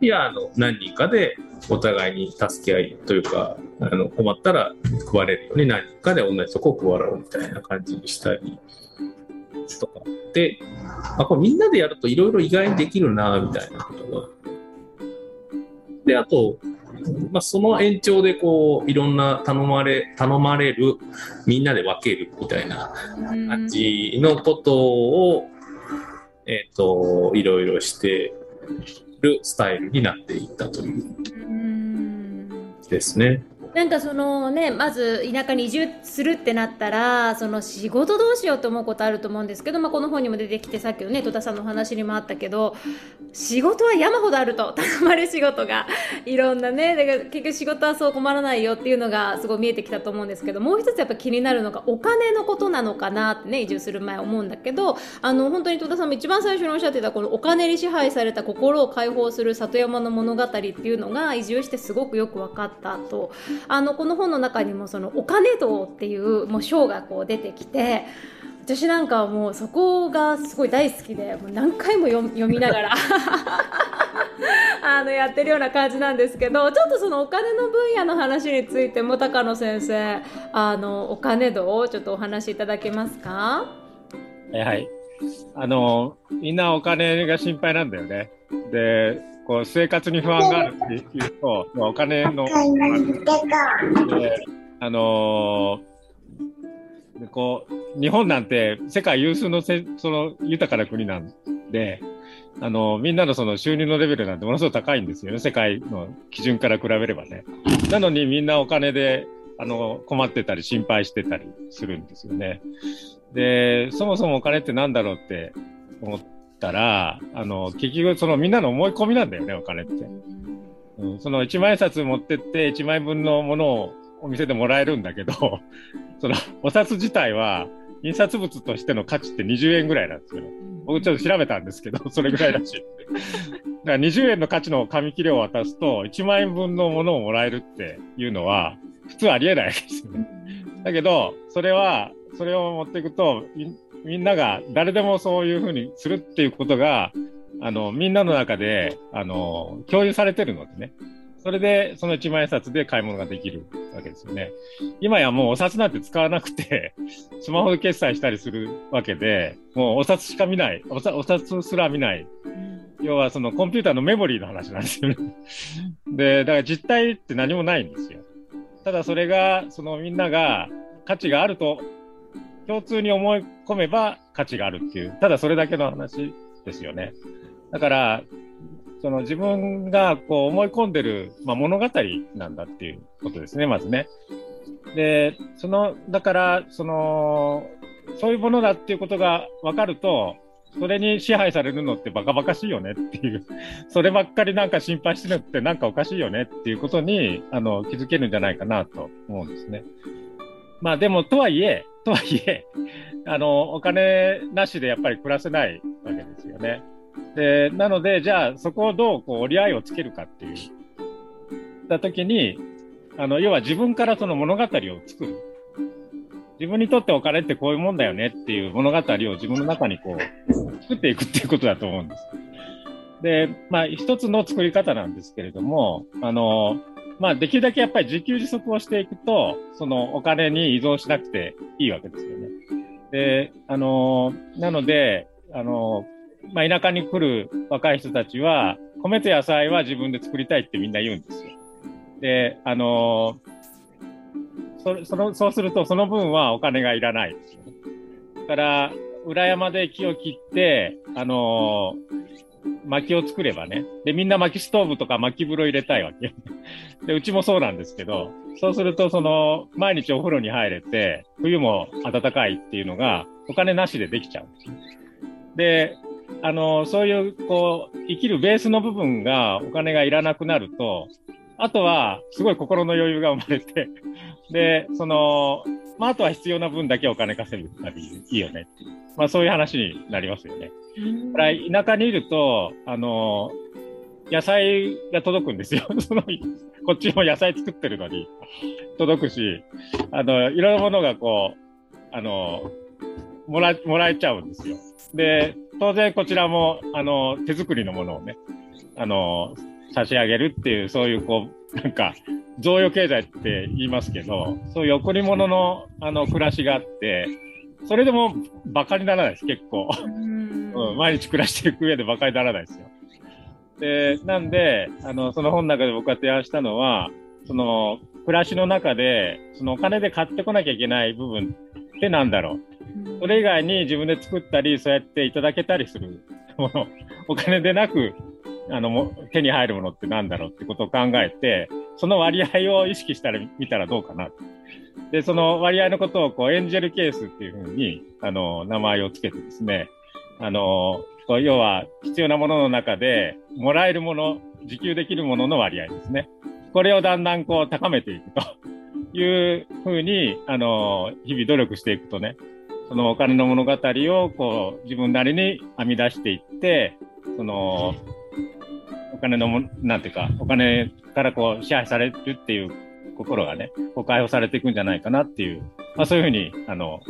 いや、あの、何人かでお互いに助け合いというか、あの、困ったら配れるように何人かで同じとこを配ろうみたいな感じにしたりとかで、あ、これみんなでやるといろいろ意外にできるな、みたいなことが。で、あと、まあ、その延長でこういろんな頼まれ頼まれるみんなで分けるみたいな感じのことを、えっ、ー、といろいろしてるスタイルになっていったというですね。なんかそのね、まず田舎に移住するってなったら、その仕事どうしようと思うことあると思うんですけど、まあ、この本にも出てきて、さっきのね、戸田さんのお話にもあったけど、仕事は山ほどあると、頼まれ仕事が。いろんなね、だから結局仕事はそう困らないよっていうのがすごい見えてきたと思うんですけど、もう一つやっぱ気になるのがお金のことなのかなってね、移住する前思うんだけど、あの、本当に戸田さんも一番最初におっしゃってた、このお金に支配された心を解放する里山の物語っていうのが移住してすごくよく分かったと。あのこの本の中にもそのお金道っていうもう章がこう出てきて私なんかはもうそこがすごい大好きでもう何回も読みながら あのやってるような感じなんですけどちょっとそのお金の分野の話についても高野先生あのお金道をちょっとお話しいただけますか？はい。あのみんなお金が心配なんだよね。でこう生活に不安があるっていうと、まあ、お金の、あのー、こう日本なんて世界有数のせその豊かな国なんで、あの、みんなのその収入のレベルなんてものすごく高いんですよね、世界の基準から比べればね。なのにみんなお金であの困ってたり心配してたりするんですよね。で、そもそもお金って何だろうって思って、ったら、あの、結局そのみんなの思い込みなんだよね、お金って。うん、その1万円札持ってって1万円分のものをお店でもらえるんだけど、そのお札自体は印刷物としての価値って20円ぐらいなんですけど、僕ちょっと調べたんですけど、それぐらいらしい。だから20円の価値の紙切れを渡すと1万円分のものをもらえるっていうのは普通ありえないですよね。だけど、それは、それを持っていくと、みんなが誰でもそういうふうにするっていうことが、あの、みんなの中で、あの、共有されてるのでね。それで、その一万円札で買い物ができるわけですよね。今やもうお札なんて使わなくて、スマホで決済したりするわけで、もうお札しか見ない、お札すら見ない。要はそのコンピューターのメモリーの話なんですよね。で、だから実態って何もないんですよ。ただそれが、そのみんなが価値があると共通に思い込めば価値があるっていう、ただそれだけの話ですよね。だから、その自分がこう思い込んでる、まあ、物語なんだっていうことですね、まずね。で、その、だから、その、そういうものだっていうことが分かると、それに支配されるのってバカバカしいよねっていう、そればっかりなんか心配してるってなんかおかしいよねっていうことに、あの、気づけるんじゃないかなと思うんですね。まあでも、とはいえ、とはいえ、あの、お金なしでやっぱり暮らせないわけですよね。で、なので、じゃあそこをどうこう折り合いをつけるかっていう、た時に、あの、要は自分からその物語を作る。自分にとってお金ってこういうもんだよねっていう物語を自分の中にこう、作っていくっていうことだと思うんです。で、まあ、一つの作り方なんですけれども、あの、まあ、できるだけやっぱり自給自足をしていくと、そのお金に依存しなくていいわけですよね。で、あの、なので、あの、まあ、田舎に来る若い人たちは、米と野菜は自分で作りたいってみんな言うんですよ。で、あの、そそのそうすると、その分はお金がいらないですよね。だから、裏山で木を切って、あの薪を作ればね。で、みんな薪ストーブとか薪風呂入れたいわけ。で、うちもそうなんですけど、そうすると、その、毎日お風呂に入れて、冬も暖かいっていうのが、お金なしでできちゃうんですで、あの、そういう、こう、生きるベースの部分が、お金がいらなくなると、あとは、すごい心の余裕が生まれて、で、その、まあ、あとは必要な分だけお金稼ぐなりいいよねっていう。まあ、そういう話になりますよね。だから田舎にいると、あの、野菜が届くんですよ。その、こっちも野菜作ってるのに届くし、あの、いろんなものがこう、あの、もら、もらえちゃうんですよ。で、当然こちらも、あの、手作りのものをね、あの、差し上げるっていう、そういうこう、なんか、贈与経済って言いますけど、そういう贈り物の、あの、暮らしがあって、それでも馬鹿にならないです、結構。うん、毎日暮らしていく上で馬鹿にならないですよ。で、なんで、あの、その本の中で僕が提案したのは、その、暮らしの中で、そのお金で買ってこなきゃいけない部分ってなんだろう。それ以外に自分で作ったり、そうやっていただけたりするもの、お金でなくあの、手に入るものって何だろうってことを考えて、その割合を意識したら、見たらどうかな。で、その割合のことを、こう、エンジェルケースっていうふうに、あの、名前をつけてですね、あの、要は必要なものの中で、もらえるもの、自給できるものの割合ですね。これをだんだんこう高めていくというふうに、あの、日々努力していくとね、そのお金の物語をこう自分なりに編み出していって、その、お金のも、なんていうか、お金からこう支配されるっていう心がね、こう解放されていくんじゃないかなっていう、まあそういうふうに、あの、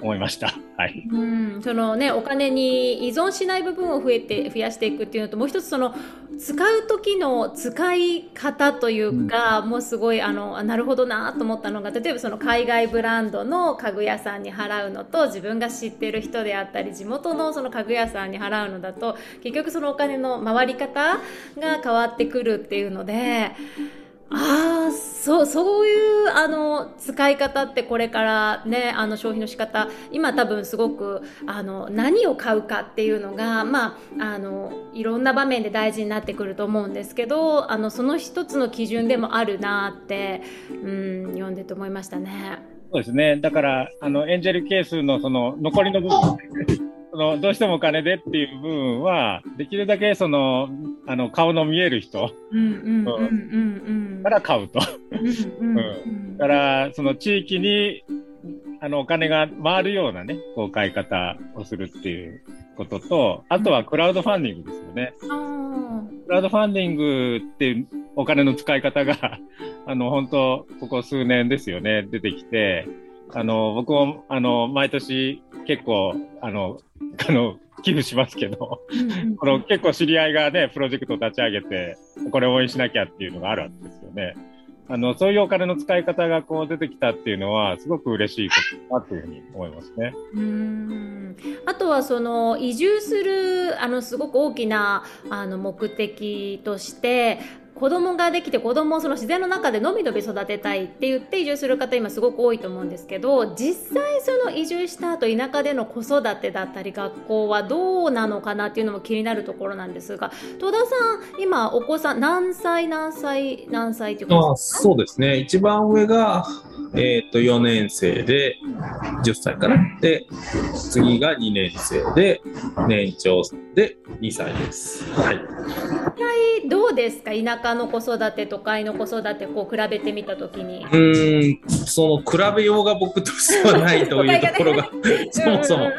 思いました。はい。うん、そのね、お金に依存しない部分を増えて、増やしていくっていうのと、もう一つその、使う時の使い方というか、うん、もうすごい、あの、なるほどなと思ったのが、例えばその海外ブランドの家具屋さんに払うのと、自分が知ってる人であったり、地元のその家具屋さんに払うのだと、結局そのお金の回り方が変わってくるっていうので、ああ、そう、そういう、あの、使い方ってこれからね、あの、消費の仕方、今多分すごく、あの、何を買うかっていうのが、まあ、あの、いろんな場面で大事になってくると思うんですけど、あの、その一つの基準でもあるなって、うん、読んでて思いましたね。そうですね。だから、あの、エンジェルケースのその、残りの部分、そのどうしてもお金でっていう部分は、できるだけその、あの、顔の見える人。から買うと。だから、その地域に、あの、お金が回るようなね、こう、買い方をするっていうことと、あとはクラウドファンディングですよね。クラウドファンディングってお金の使い方が あの、本当ここ数年ですよね、出てきて、あの、僕も、あの、毎年結構、あの、あの、寄付しますけど、この結構知り合いがね、プロジェクトを立ち上げて、これを応援しなきゃっていうのがあるわけですよね。あの、そういうお金の使い方がこう出てきたっていうのは、すごく嬉しいことだというふうに思いますね。うんあとは、その、移住する、あの、すごく大きな、あの、目的として、子供ができて子供をその自然の中でのびのび育てたいって言って移住する方今すごく多いと思うんですけど実際その移住した後田舎での子育てだったり学校はどうなのかなっていうのも気になるところなんですが戸田さん今お子さん何歳何歳何歳っていうか？そうですね一番上がえっ、ー、と、4年生で、10歳かな。で、次が2年生で、年長で2歳です。はい。どうですか？田舎の子育てと都会の子育て、こう比べてみたときに。うん、その比べようが僕としてはないというところが、そもそも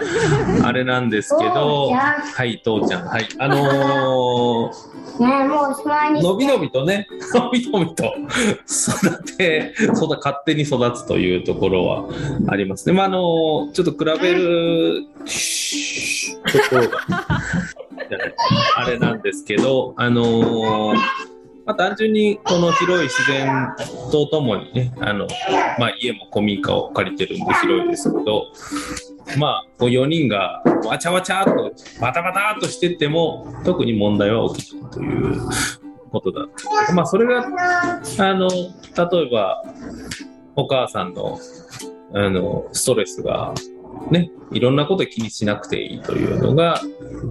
あれなんですけど、はい、父ちゃん。はい。あのーのびのびとね、のびのびと育て、そうだ、勝手に育つというところはありますね。まあ、あの、ちょっと比べる、ところが、あれなんですけど、あのまあ、単純にこの広い自然とともにね、あの、まあ、家も古民家を借りてるんで広いですけど、まあ、こう4人がわちゃわちゃっとバタバタっとしてても特に問題は起きないということだまあそれがあの例えばお母さんのあのストレスがね、いろんなこと気にしなくていいというのが、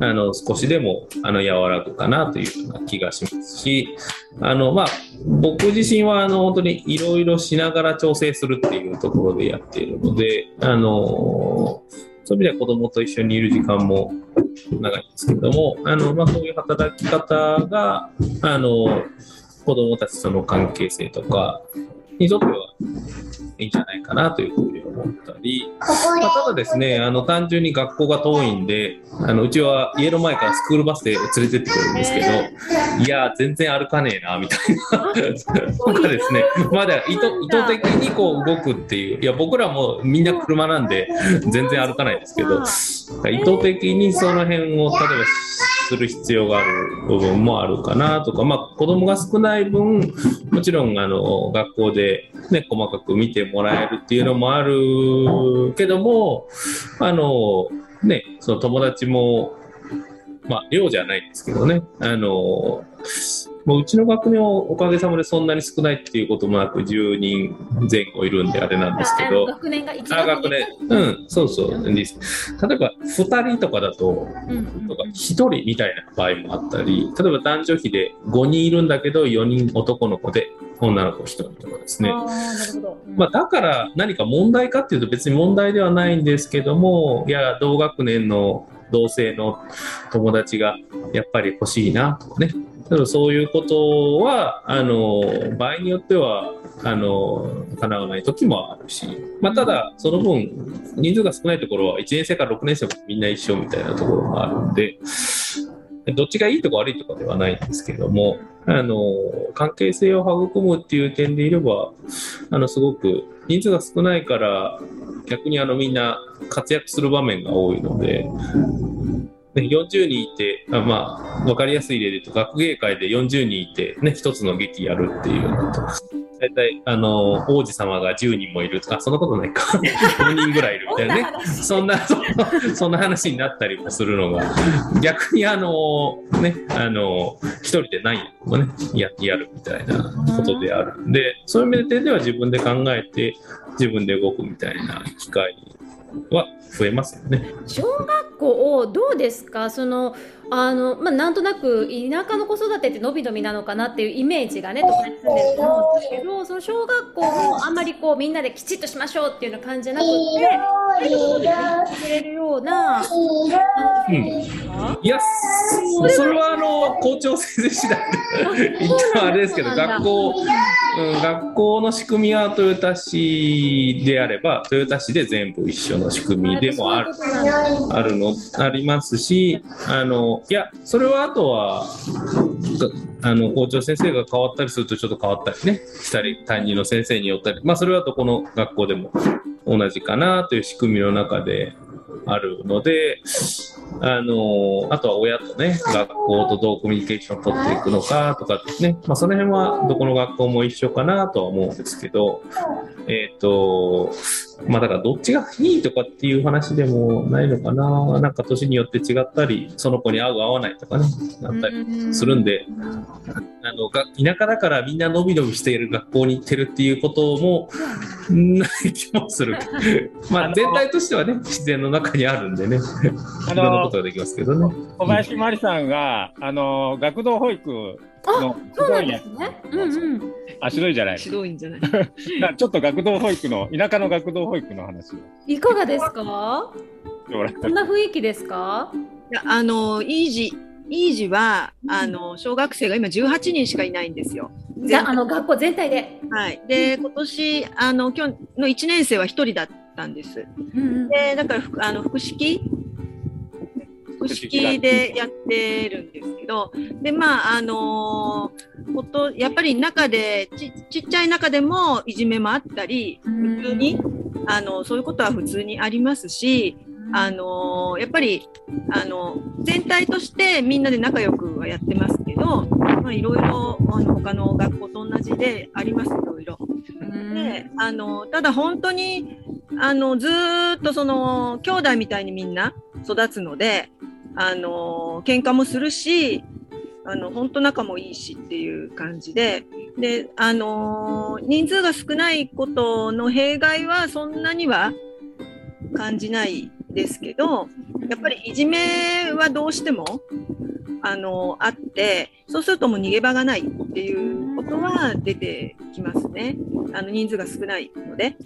あの、少しでも、あの、和らぐかなというような気がしますし、あの、まあ、僕自身は、あの、本当にいろいろしながら調整するっていうところでやっているので、あの、そういう意味では子供と一緒にいる時間も長いんですけども、あの、まあ、そういう働き方が、あの、子供たちとの関係性とかにとってはいいんじゃないかなというふうに思ったり、まあ、ただですね、あの単純に学校が遠いんで、あのうちは家の前からスクールバスで連れてってくれるんですけど、いや、全然歩かねえな、みたいな。とかですね、まだ意図意図的にこう動くっていう、いや、僕らもみんな車なんで全然歩かないですけど、意図的にその辺を例えばする必要がある部分もあるかなとか、まあ、子供が少ない分、もちろんあの学校で、ね、細かく見てもらえるっていうのもあるけども、あの、ね、その友達も、まあ、量じゃないんですけどね、あの、もううちの学年はおかげさまでそんなに少ないっていうこともなく10人前後いるんであれなんですけど。学年が1あ学年。うんそうそう。例えば2人とかだと,、とか1人みたいな場合もあったり例えば男女比で5人いるんだけど4人男の子で女の子1人とかですね。あまあ、だから何か問題かっていうと別に問題ではないんですけどもいや同学年の同性の友達がやっぱり欲しいなとかねそういうことはあの場合によってはあの叶わない時もあるし、まあ、ただその分人数が少ないところは1年生から6年生もみんな一緒みたいなところもあるんでどっちがいいとか悪いとかではないんですけどもあの関係性を育むっていう点でいればあのすごく人数が少ないから逆にあのみんな活躍する場面が多いので、ね、40人いて、あまあ、分かりやすい例で言うと、学芸会で40人いて、ね、一つの劇やるっていうのと、大体、あの、王子様が10人もいるとか、そんなことないか。5人ぐらいいるみたいなね。そんな、そんな話になったりもするのが、逆にあの、ね、あの、一人で何もね、ややるみたいなことであるんで、そういう点では自分で考えて、自分で動くみたいな機会は増えますよね。小学校どうですか？そのあの、まあ、なんとなく田舎の子育てってのびのびなのかなっていうイメージがね都会に住んでると思うんですけどその小学校もあんまりこうみんなできちっとしましょうっていうような感じじゃなくてくれるような、うん、いやそれはあの校長先生次第で言ったらあれですけど学校、うん、学校の仕組みは豊田市であれば豊田市で全部一緒の仕組みでもあるあるのありますしあのいや、それはあとは、あの校長先生が変わったりするとちょっと変わったりね、したり、担任の先生によったり、まあ、それはとこの学校でも同じかなという仕組みの中であるので、あのあとは親とね、学校とどうコミュニケーションを取っていくのかとかですね、まあ、その辺はどこの学校も一緒かなとは思うんですけど、えっ、ー、と、まあだからどっちがいいとかっていう話でもないのかな。なんか年によって違ったり、その子に合う合わないとかね、なったりするんで、あのが田舎だからみんなのびのびしている学校に行ってるっていうこともない気もする。まあ全体としてはね、自然の中にあるんでね、いろんなことができますけどね。小林真理さんが、あの、学童保育のそうなんですね。うんうん。あ、白いじゃない。白いんじゃない。ちょっと学童保育の、田舎の学童保育の話いかがですか？こんな雰囲気ですか？いや、あの、イージ、イージは、あの、小学生が今18人しかいないんですよ。じゃあの学校全体で。はい。で、今年、あの、今日の1年生は1人だったんです。うんうん、で、だから、あの、複式？複式でやってるんですけど、で、まあ、あのー、こと、やっぱり中でち、ちっちゃい中でもいじめもあったり、普通に、あの、そういうことは普通にありますし、あのー、やっぱり、あの、全体としてみんなで仲良くはやってますけど、まあ、いろいろ、あの、他の学校と同じであります、いろいろ。で、あの、ただ本当に、あの、ずっとその、兄弟みたいにみんな育つので、あの、喧嘩もするし、あの、本当仲もいいしっていう感じで、で、あの、人数が少ないことの弊害はそんなには感じないですけど、やっぱりいじめはどうしても、あの、あって、そうするともう逃げ場がないっていうことは出てきますね。あの、人数が少ないので。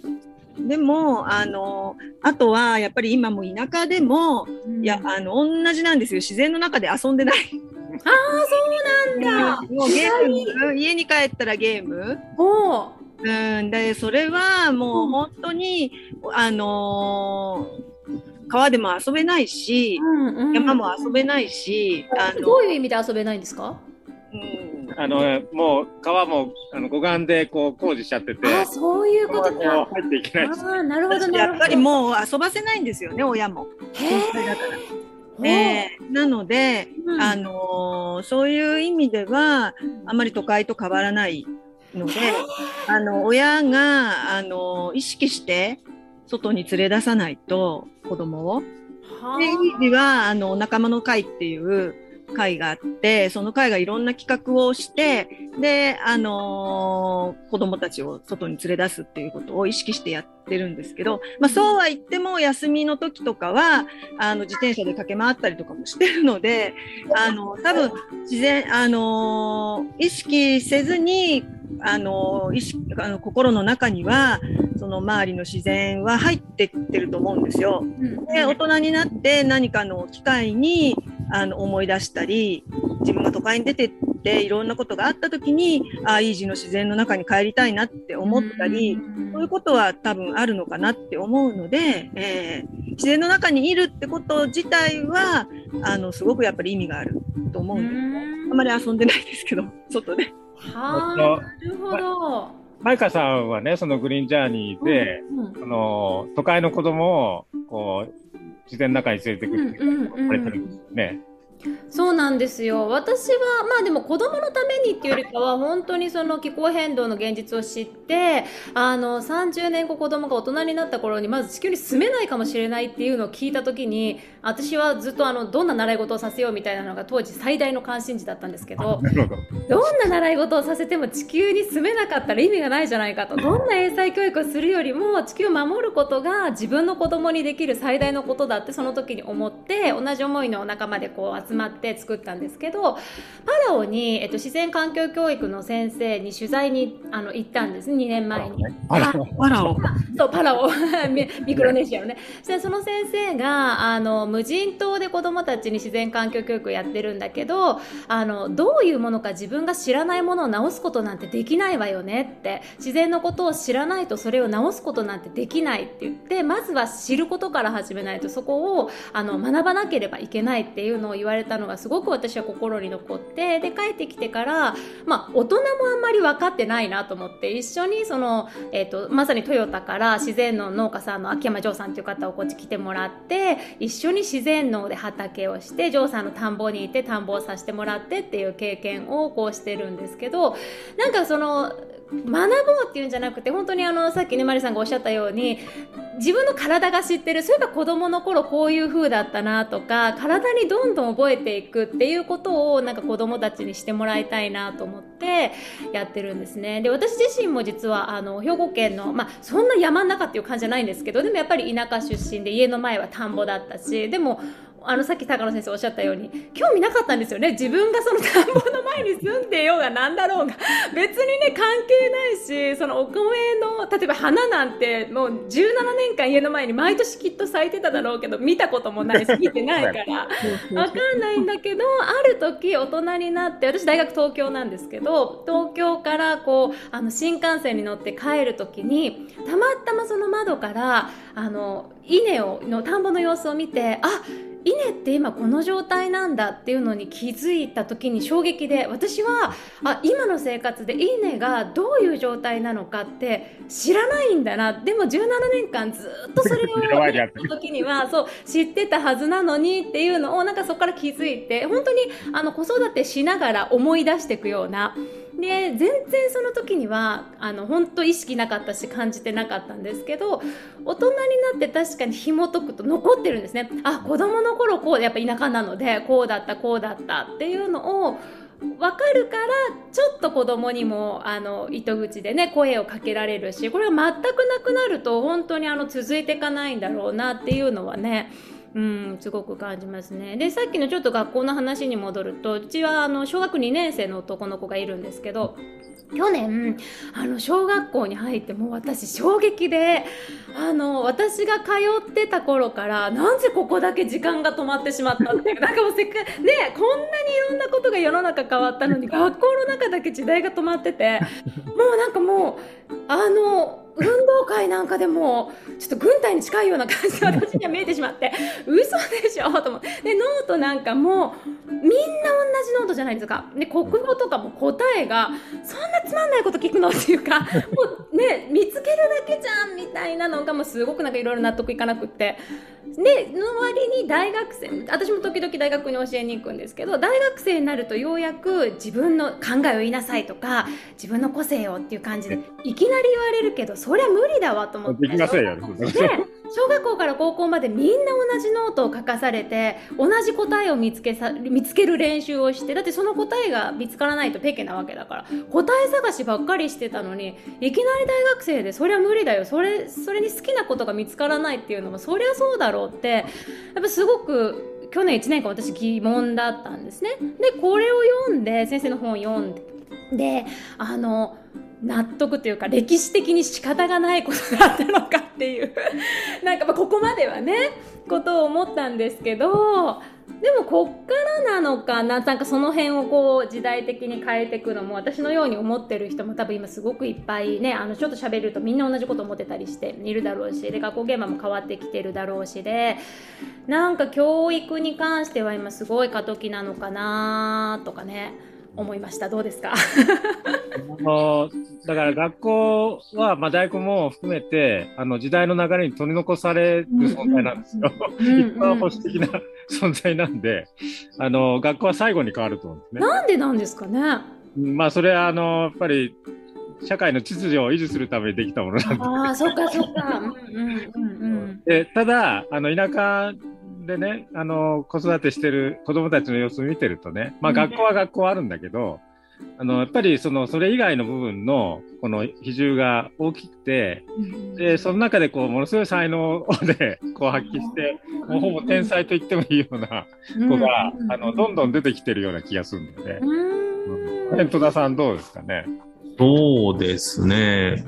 でも、あの、あとは、やっぱり今も田舎でも、うん、いや、あの、同じなんですよ。自然の中で遊んでない。ああ、そうなんだ。もうゲーム、家に帰ったらゲーム。おうん、で、それはもう本当に、うん、あのー、川でも遊べないし、うんうん、山も遊べないし、あの。どういう意味で遊べないんですか？あのもう川もあの護岸でこう工事しちゃってて、あそういうことか。入っていけない。あなるほどやっぱりもう遊ばせないんですよね親も。へえ。えー、なので、うん、あのー、そういう意味ではあまり都会と変わらないので、あの親があの意識して外に連れ出さないと子供を。で意味はあの仲間の会っていう会があってその会がいろんな企画をしてで、あのー、子どもたちを外に連れ出すっていうことを意識してやってるんですけど、まあ、そうは言っても休みの時とかはあの自転車で駆け回ったりとかもしてるのであの多分自然、あのー、意識せずにあの意識あの心の中にはその周りの自然は入ってってると思うんですよ。で大人になって何かの機会にあの思い出したり自分が都会に出てっていろんなことがあった時にああいい字の自然の中に帰りたいなって思ったりそういうことは多分あるのかなって思うので、えー、自然の中にいるってこと自体はあのすごくやっぱり意味があると思うんですね。あんまり遊んでないですけど外で。はあ、なるほど。マイカさんはね、そのグリーンジャーニーで、うんうん、その都会の子供をこう自然の中に連れてくるって言われてるんですよね。そうなんですよ。私はまあでも子供のためにっていうよりかは本当にその気候変動の現実を知ってあの30年後子供が大人になった頃にまず地球に住めないかもしれないっていうのを聞いた時に私はずっとあのどんな習い事をさせようみたいなのが当時最大の関心事だったんですけどど。んな習い事をさせても地球に住めなかったら意味がないじゃないかとどんな英才教育をするよりも地球を守ることが自分の子供にできる最大のことだってその時に思って同じ思いの仲間でこう集まって作ったんですけどパラオに、えっと、自然環境教育の先生に取材にあの行ったんです。2年前に。パラオパラオ。そうパラオ。ミクロネシアのね。そその先生があの無人島で子どもたちに自然環境教育やってるんだけどあのどういうものか自分が知らないものを直すことなんてできないわよねって自然のことを知らないとそれを直すことなんてできないって言ってまずは知ることから始めないとそこをあの学ばなければいけないっていうのを言われたのがすごく私は心に残ってで帰ってきてから、まあ、大人もあんまり分かってないなと思って一緒にその、えーと、まさにトヨタから自然の農家さんの秋山城さんという方をこっち来てもらって一緒に自然農で畑をして城さんの田んぼにいて田んぼをさせてもらってっていう経験をこうしてるんですけどなんかその学ぼうっていうんじゃなくて本当にあのさっきねマリさんがおっしゃったように自分の体が知ってるそういえば子供の頃こういう風だったなとか体にどんどん覚えていくっていうことをなんか子供たちにしてもらいたいなと思ってやってるんですね。で私自身も実はあの兵庫県のまあそんな山の中っていう感じじゃないんですけどでもやっぱり田舎出身で家の前は田んぼだったしでもあのさっき高野先生おっしゃったように興味なかったんですよね。自分がその田んぼの前に住んでようが何だろうが。別にね関係ないしそのお米の例えば花なんてもう17年間家の前に毎年きっと咲いてただろうけど見たこともないし 見てないから。分かんないんだけどある時大人になって私大学東京なんですけど東京からこうあの新幹線に乗って帰る時にたまたまその窓からあの稲をの田んぼの様子を見てあ稲って今この状態なんだっていうのに気づいた時に衝撃で私はあ今の生活で稲がどういう状態なのかって知らないんだなでも17年間ずっとそれをやった時には そう知ってたはずなのにっていうのをなんかそこから気づいて本当にあの子育てしながら思い出していくような。で全然その時にはあの本当意識なかったし感じてなかったんですけど大人になって確かに紐解くと残ってるんですね。あ子供の頃こうやっぱ田舎なのでこうだったこうだったっていうのを分かるからちょっと子供にもあの糸口でね声をかけられるしこれが全くなくなると本当にあの続いていかないんだろうなっていうのはねうん、すごく感じますね。で、さっきのちょっと学校の話に戻ると、うちはあの小学2年生の男の子がいるんですけど、去年あの小学校に入ってもう私衝撃であの私が通ってた頃からなぜここだけ時間が止まってしまったっていうなんかもうせっかねこんなにいろんなことが世の中変わったのに学校の中だけ時代が止まっててもうなんかもうあの運動会なんかでもちょっと軍隊に近いような感じで私には見えてしまって 嘘でしょと思って。でノートなんかもみんな同じノートじゃないですか。で国語とかも答えがそんなつまんないこと聞くのっていうか もうね見つけるだけじゃんみたいなのがもうすごくなんかいろいろ納得いかなくって。での割に大学生私も時々大学に教えに行くんですけど大学生になるとようやく自分の考えを言いなさいとか自分の個性をっていう感じでいきなり言われるけどそりゃ無理だわと思って。できませんよね小学校から高校までみんな同じノートを書かされて同じ答えを見つけさ見つける練習をしてだってその答えが見つからないとペケなわけだから答え探しばっかりしてたのにいきなり大学生でそりゃ無理だよそれそれに好きなことが見つからないっていうのもそりゃそうだろうってやっぱすごく去年1年間私疑問だったんですね。でこれを読んで先生の本を読んであの納得というか歴史的に仕方がないことだったのかっていう。なんかまここまではねことを思ったんですけどでもこっからなのかな？なんかその辺をこう時代的に変えていくのも私のように思ってる人も多分今すごくいっぱいねあのちょっと喋るとみんな同じこと思ってたりしているだろうしで学校現場も変わってきてるだろうしで。なんか教育に関しては今すごい過渡期なのかなとかね。思いましたどうですか？あのだから学校は、まあ、大学も含めてあの時代の流れに取り残される存在なんですよ。一番保守的な存在なんであの学校は最後に変わると思うんですね。なんでなんですかね？まあそれはあのやっぱり社会の秩序を維持するためにできたものなんで。ああ、そっかそっか。うんうんうん、でただあの田舎でね、あの、子育てしてる子供たちの様子を見てるとね、まあ学校は学校あるんだけど、あの、やっぱりその、それ以外の部分の、この比重が大きくて、で、その中でこう、ものすごい才能で、こう発揮して、もうほぼ天才と言ってもいいような子が、あの、どんどん出てきてるような気がするんでね。うん。戸田さんどうですかね？そうですね。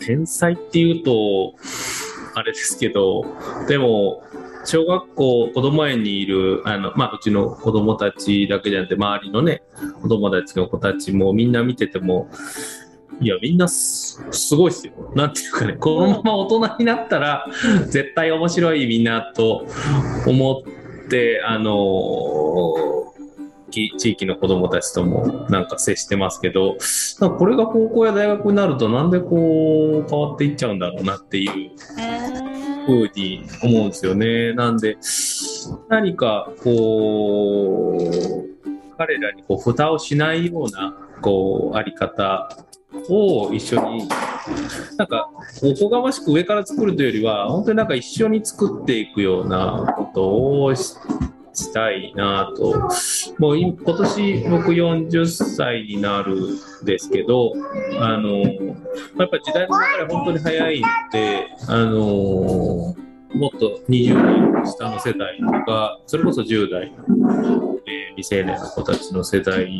天才っていうと、あれですけど、でも、小学校、子供園にいる、あの、まあ、うちの子供たちだけじゃなくて、周りのね、子供たちの子たちもみんな見てても、いや、みんなすごいっすよ。なんていうかね、このまま大人になったら、絶対面白いみんなと思って、あの地域の子供たちともなんか接してますけど、これが高校や大学になるとなんでこう変わっていっちゃうんだろうなっていう。ふうに思うんですよね。なんで、何かこう、彼らにこう蓋をしないようなこうあり方を一緒に、なんか、おこがましく上から作るというよりは、本当になんか一緒に作っていくようなことをしたいなと。もう今年僕40歳になるんですけど、あの、やっぱ時代の流れ本当に早いんで、あの、もっと20代下の世代とか、それこそ10代、未成年の子たちの世代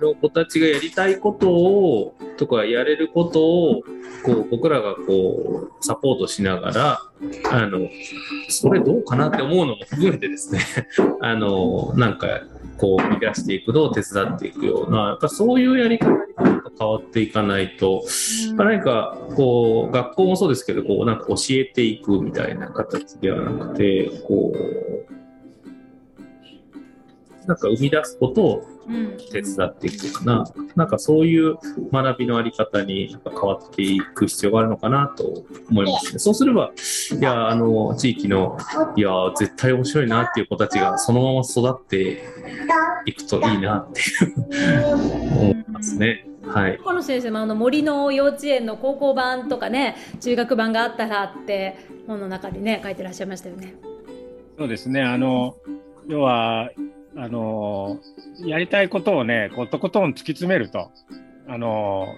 の子たちがやりたいことを、とかやれることを、こう、僕らがこう、サポートしながら、あの、それどうかなって思うのも含めてですね、あの、なんか、こう、生み出していくのを手伝っていくような、やっぱそういうやり方に変わっていかないと、うん、何か、こう、学校もそうですけど、こう、なんか教えていくみたいな形ではなくて、こう、なんか生み出すことを手伝っていくかな、うん、なんかそういう学びのあり方に変わっていく必要があるのかなと思いますね。そうすれば、いや、あの、地域の、いや、絶対面白いなっていう子たちがそのまま育っていくといいなっていう思いますね。はい、この先生もあの森の幼稚園の高校版とかね中学版があったらって本の中にね書いてらっしゃいましたよね。そうですねあの要はあのやりたいことをね、こうとことん突き詰めると、あの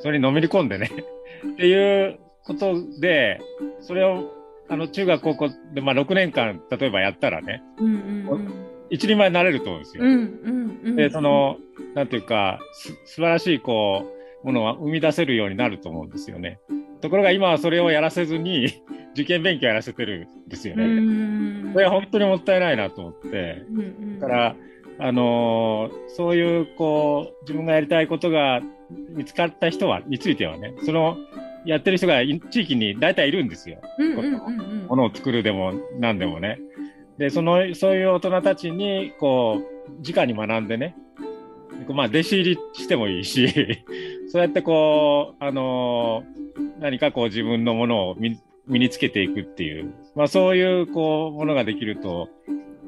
それにのめり込んでね っていうことで、それをあの中学高校で、まあ、6年間例えばやったらね、うんうんうん、一人前になれると思うんですよ。うんうんうん、でそのなんていうかす素晴らしいこうものは生み出せるようになると思うんですよね。ところが今はそれをやらせずに 受験勉強やらせてるんですよね。これは本当にもったいないなと思って。だから、あのー、そういうこう自分がやりたいことが見つかった人はについてはね、そのやってる人が地域に大体いるんですよ。ものを作るでも何でもね。で、その、そういう大人たちに、こう、直に学んでね、まあ、弟子入りしてもいいし、そうやってこう、あのー、何かこう自分のものを身につけていくっていう、まあそういうこう、ものができると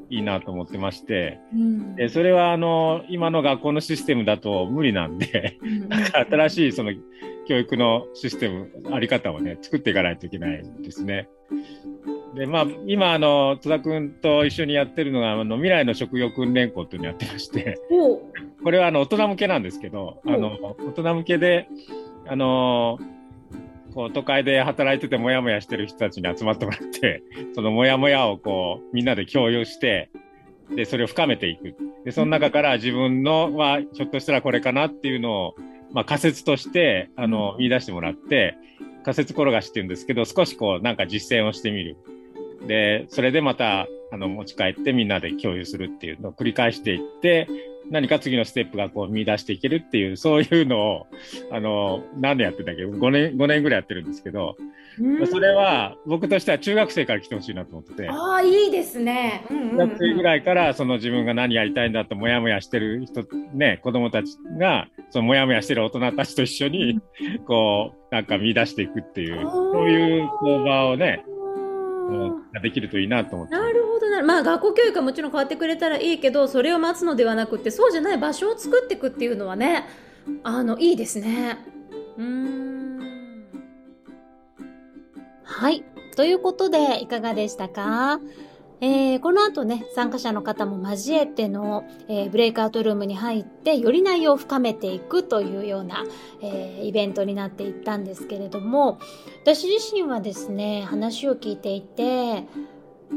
いいなと思ってまして、うん、でそれはあの、今の学校のシステムだと無理なんで、なんか新しいその教育のシステム、あり方をね、作っていかないといけないですね。で、まあ、今、あの、戸田君と一緒にやってるのが、あの、未来の職業訓練校っていうのをやってまして、これは、あの、大人向けなんですけど、あの、大人向けで、あの、こう、都会で働いててもやもやしてる人たちに集まってもらって、そのもやもやをこう、みんなで共有して、で、それを深めていく。で、その中から自分のは、ひょっとしたらこれかなっていうのを、まあ、仮説として、あの、見出してもらって、仮説転がしって言うんですけど、少しこう、なんか実践をしてみる。で、それでまた、あの、持ち帰ってみんなで共有するっていうのを繰り返していって、何か次のステップがこう見出していけるっていう、そういうのを、あの、何年やってたっけ ?5 年、5年ぐらいやってるんですけど、それは僕としては中学生から来てほしいなと思ってて。ああ、いいですね。中学生ぐらいからその自分が何やりたいんだともやもやしてる人、ね、子供たちが、そのもやもやしてる大人たちと一緒に、こう、なんか見出していくっていう、そういう工場をね、ができるといいなと思って。なるほどな。まあ学校教育はもちろん変わってくれたらいいけど、それを待つのではなくて、そうじゃない場所を作っていくっていうのはね、あの、いいですね。うん。はい。ということで、いかがでしたか？えー、この後ね、参加者の方も交えての、えー、ブレイクアウトルームに入って、より内容を深めていくというような、えー、イベントになっていったんですけれども、私自身はですね、話を聞いていて、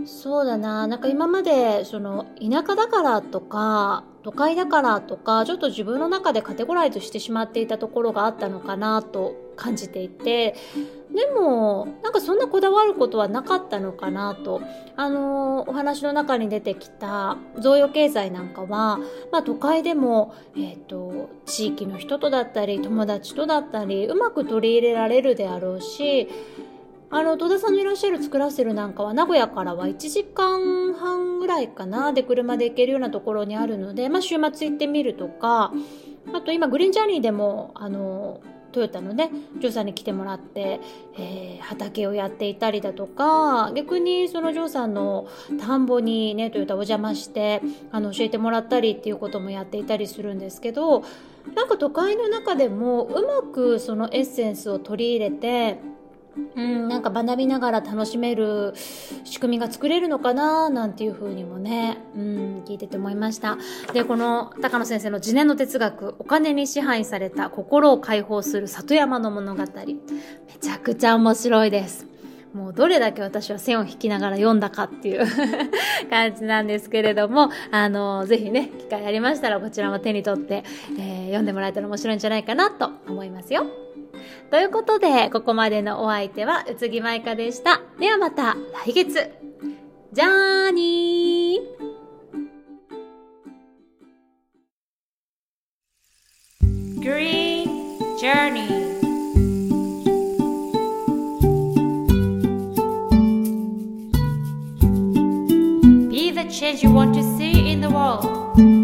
そうだな、なんか今まで、その、田舎だからとか、都会だからとか、ちょっと自分の中でカテゴライズしてしまっていたところがあったのかなと感じていて、でも、なんかそんなこだわることはなかったのかなと。あの、お話の中に出てきた贈与経済なんかは、まあ都会でも、えっ、ー、と、地域の人とだったり、友達とだったり、うまく取り入れられるであろうし、あの、戸田さんのいらっしゃる作らせるなんかは、名古屋からは1時間半ぐらいかな、で車で行けるようなところにあるので、まあ週末行ってみるとか、あと今グリーンジャーニーでも、あの、トヨタのね、ジョーさんに来てもらって、えー、畑をやっていたりだとか、逆にそのジョーさんの田んぼにね、トヨタお邪魔して、あの、教えてもらったりっていうこともやっていたりするんですけど、なんか都会の中でもうまくそのエッセンスを取り入れて、うん、なんか学びながら楽しめる仕組みが作れるのかななんていうふうにもね、うん、聞いてて思いました。で、この高野先生の自念の哲学、お金に支配された心を解放する里山の物語、めちゃくちゃ面白いです。もうどれだけ私は線を引きながら読んだかっていう 感じなんですけれども、あの、ぜひね、機会ありましたらこちらも手に取って、えー、読んでもらえたら面白いんじゃないかなと思いますよ。ということで、ここまでのお相手は、宇津木舞香でした。ではまた、来月。ジャーニー。グリーン、ジャーニー。change you want to see in the world.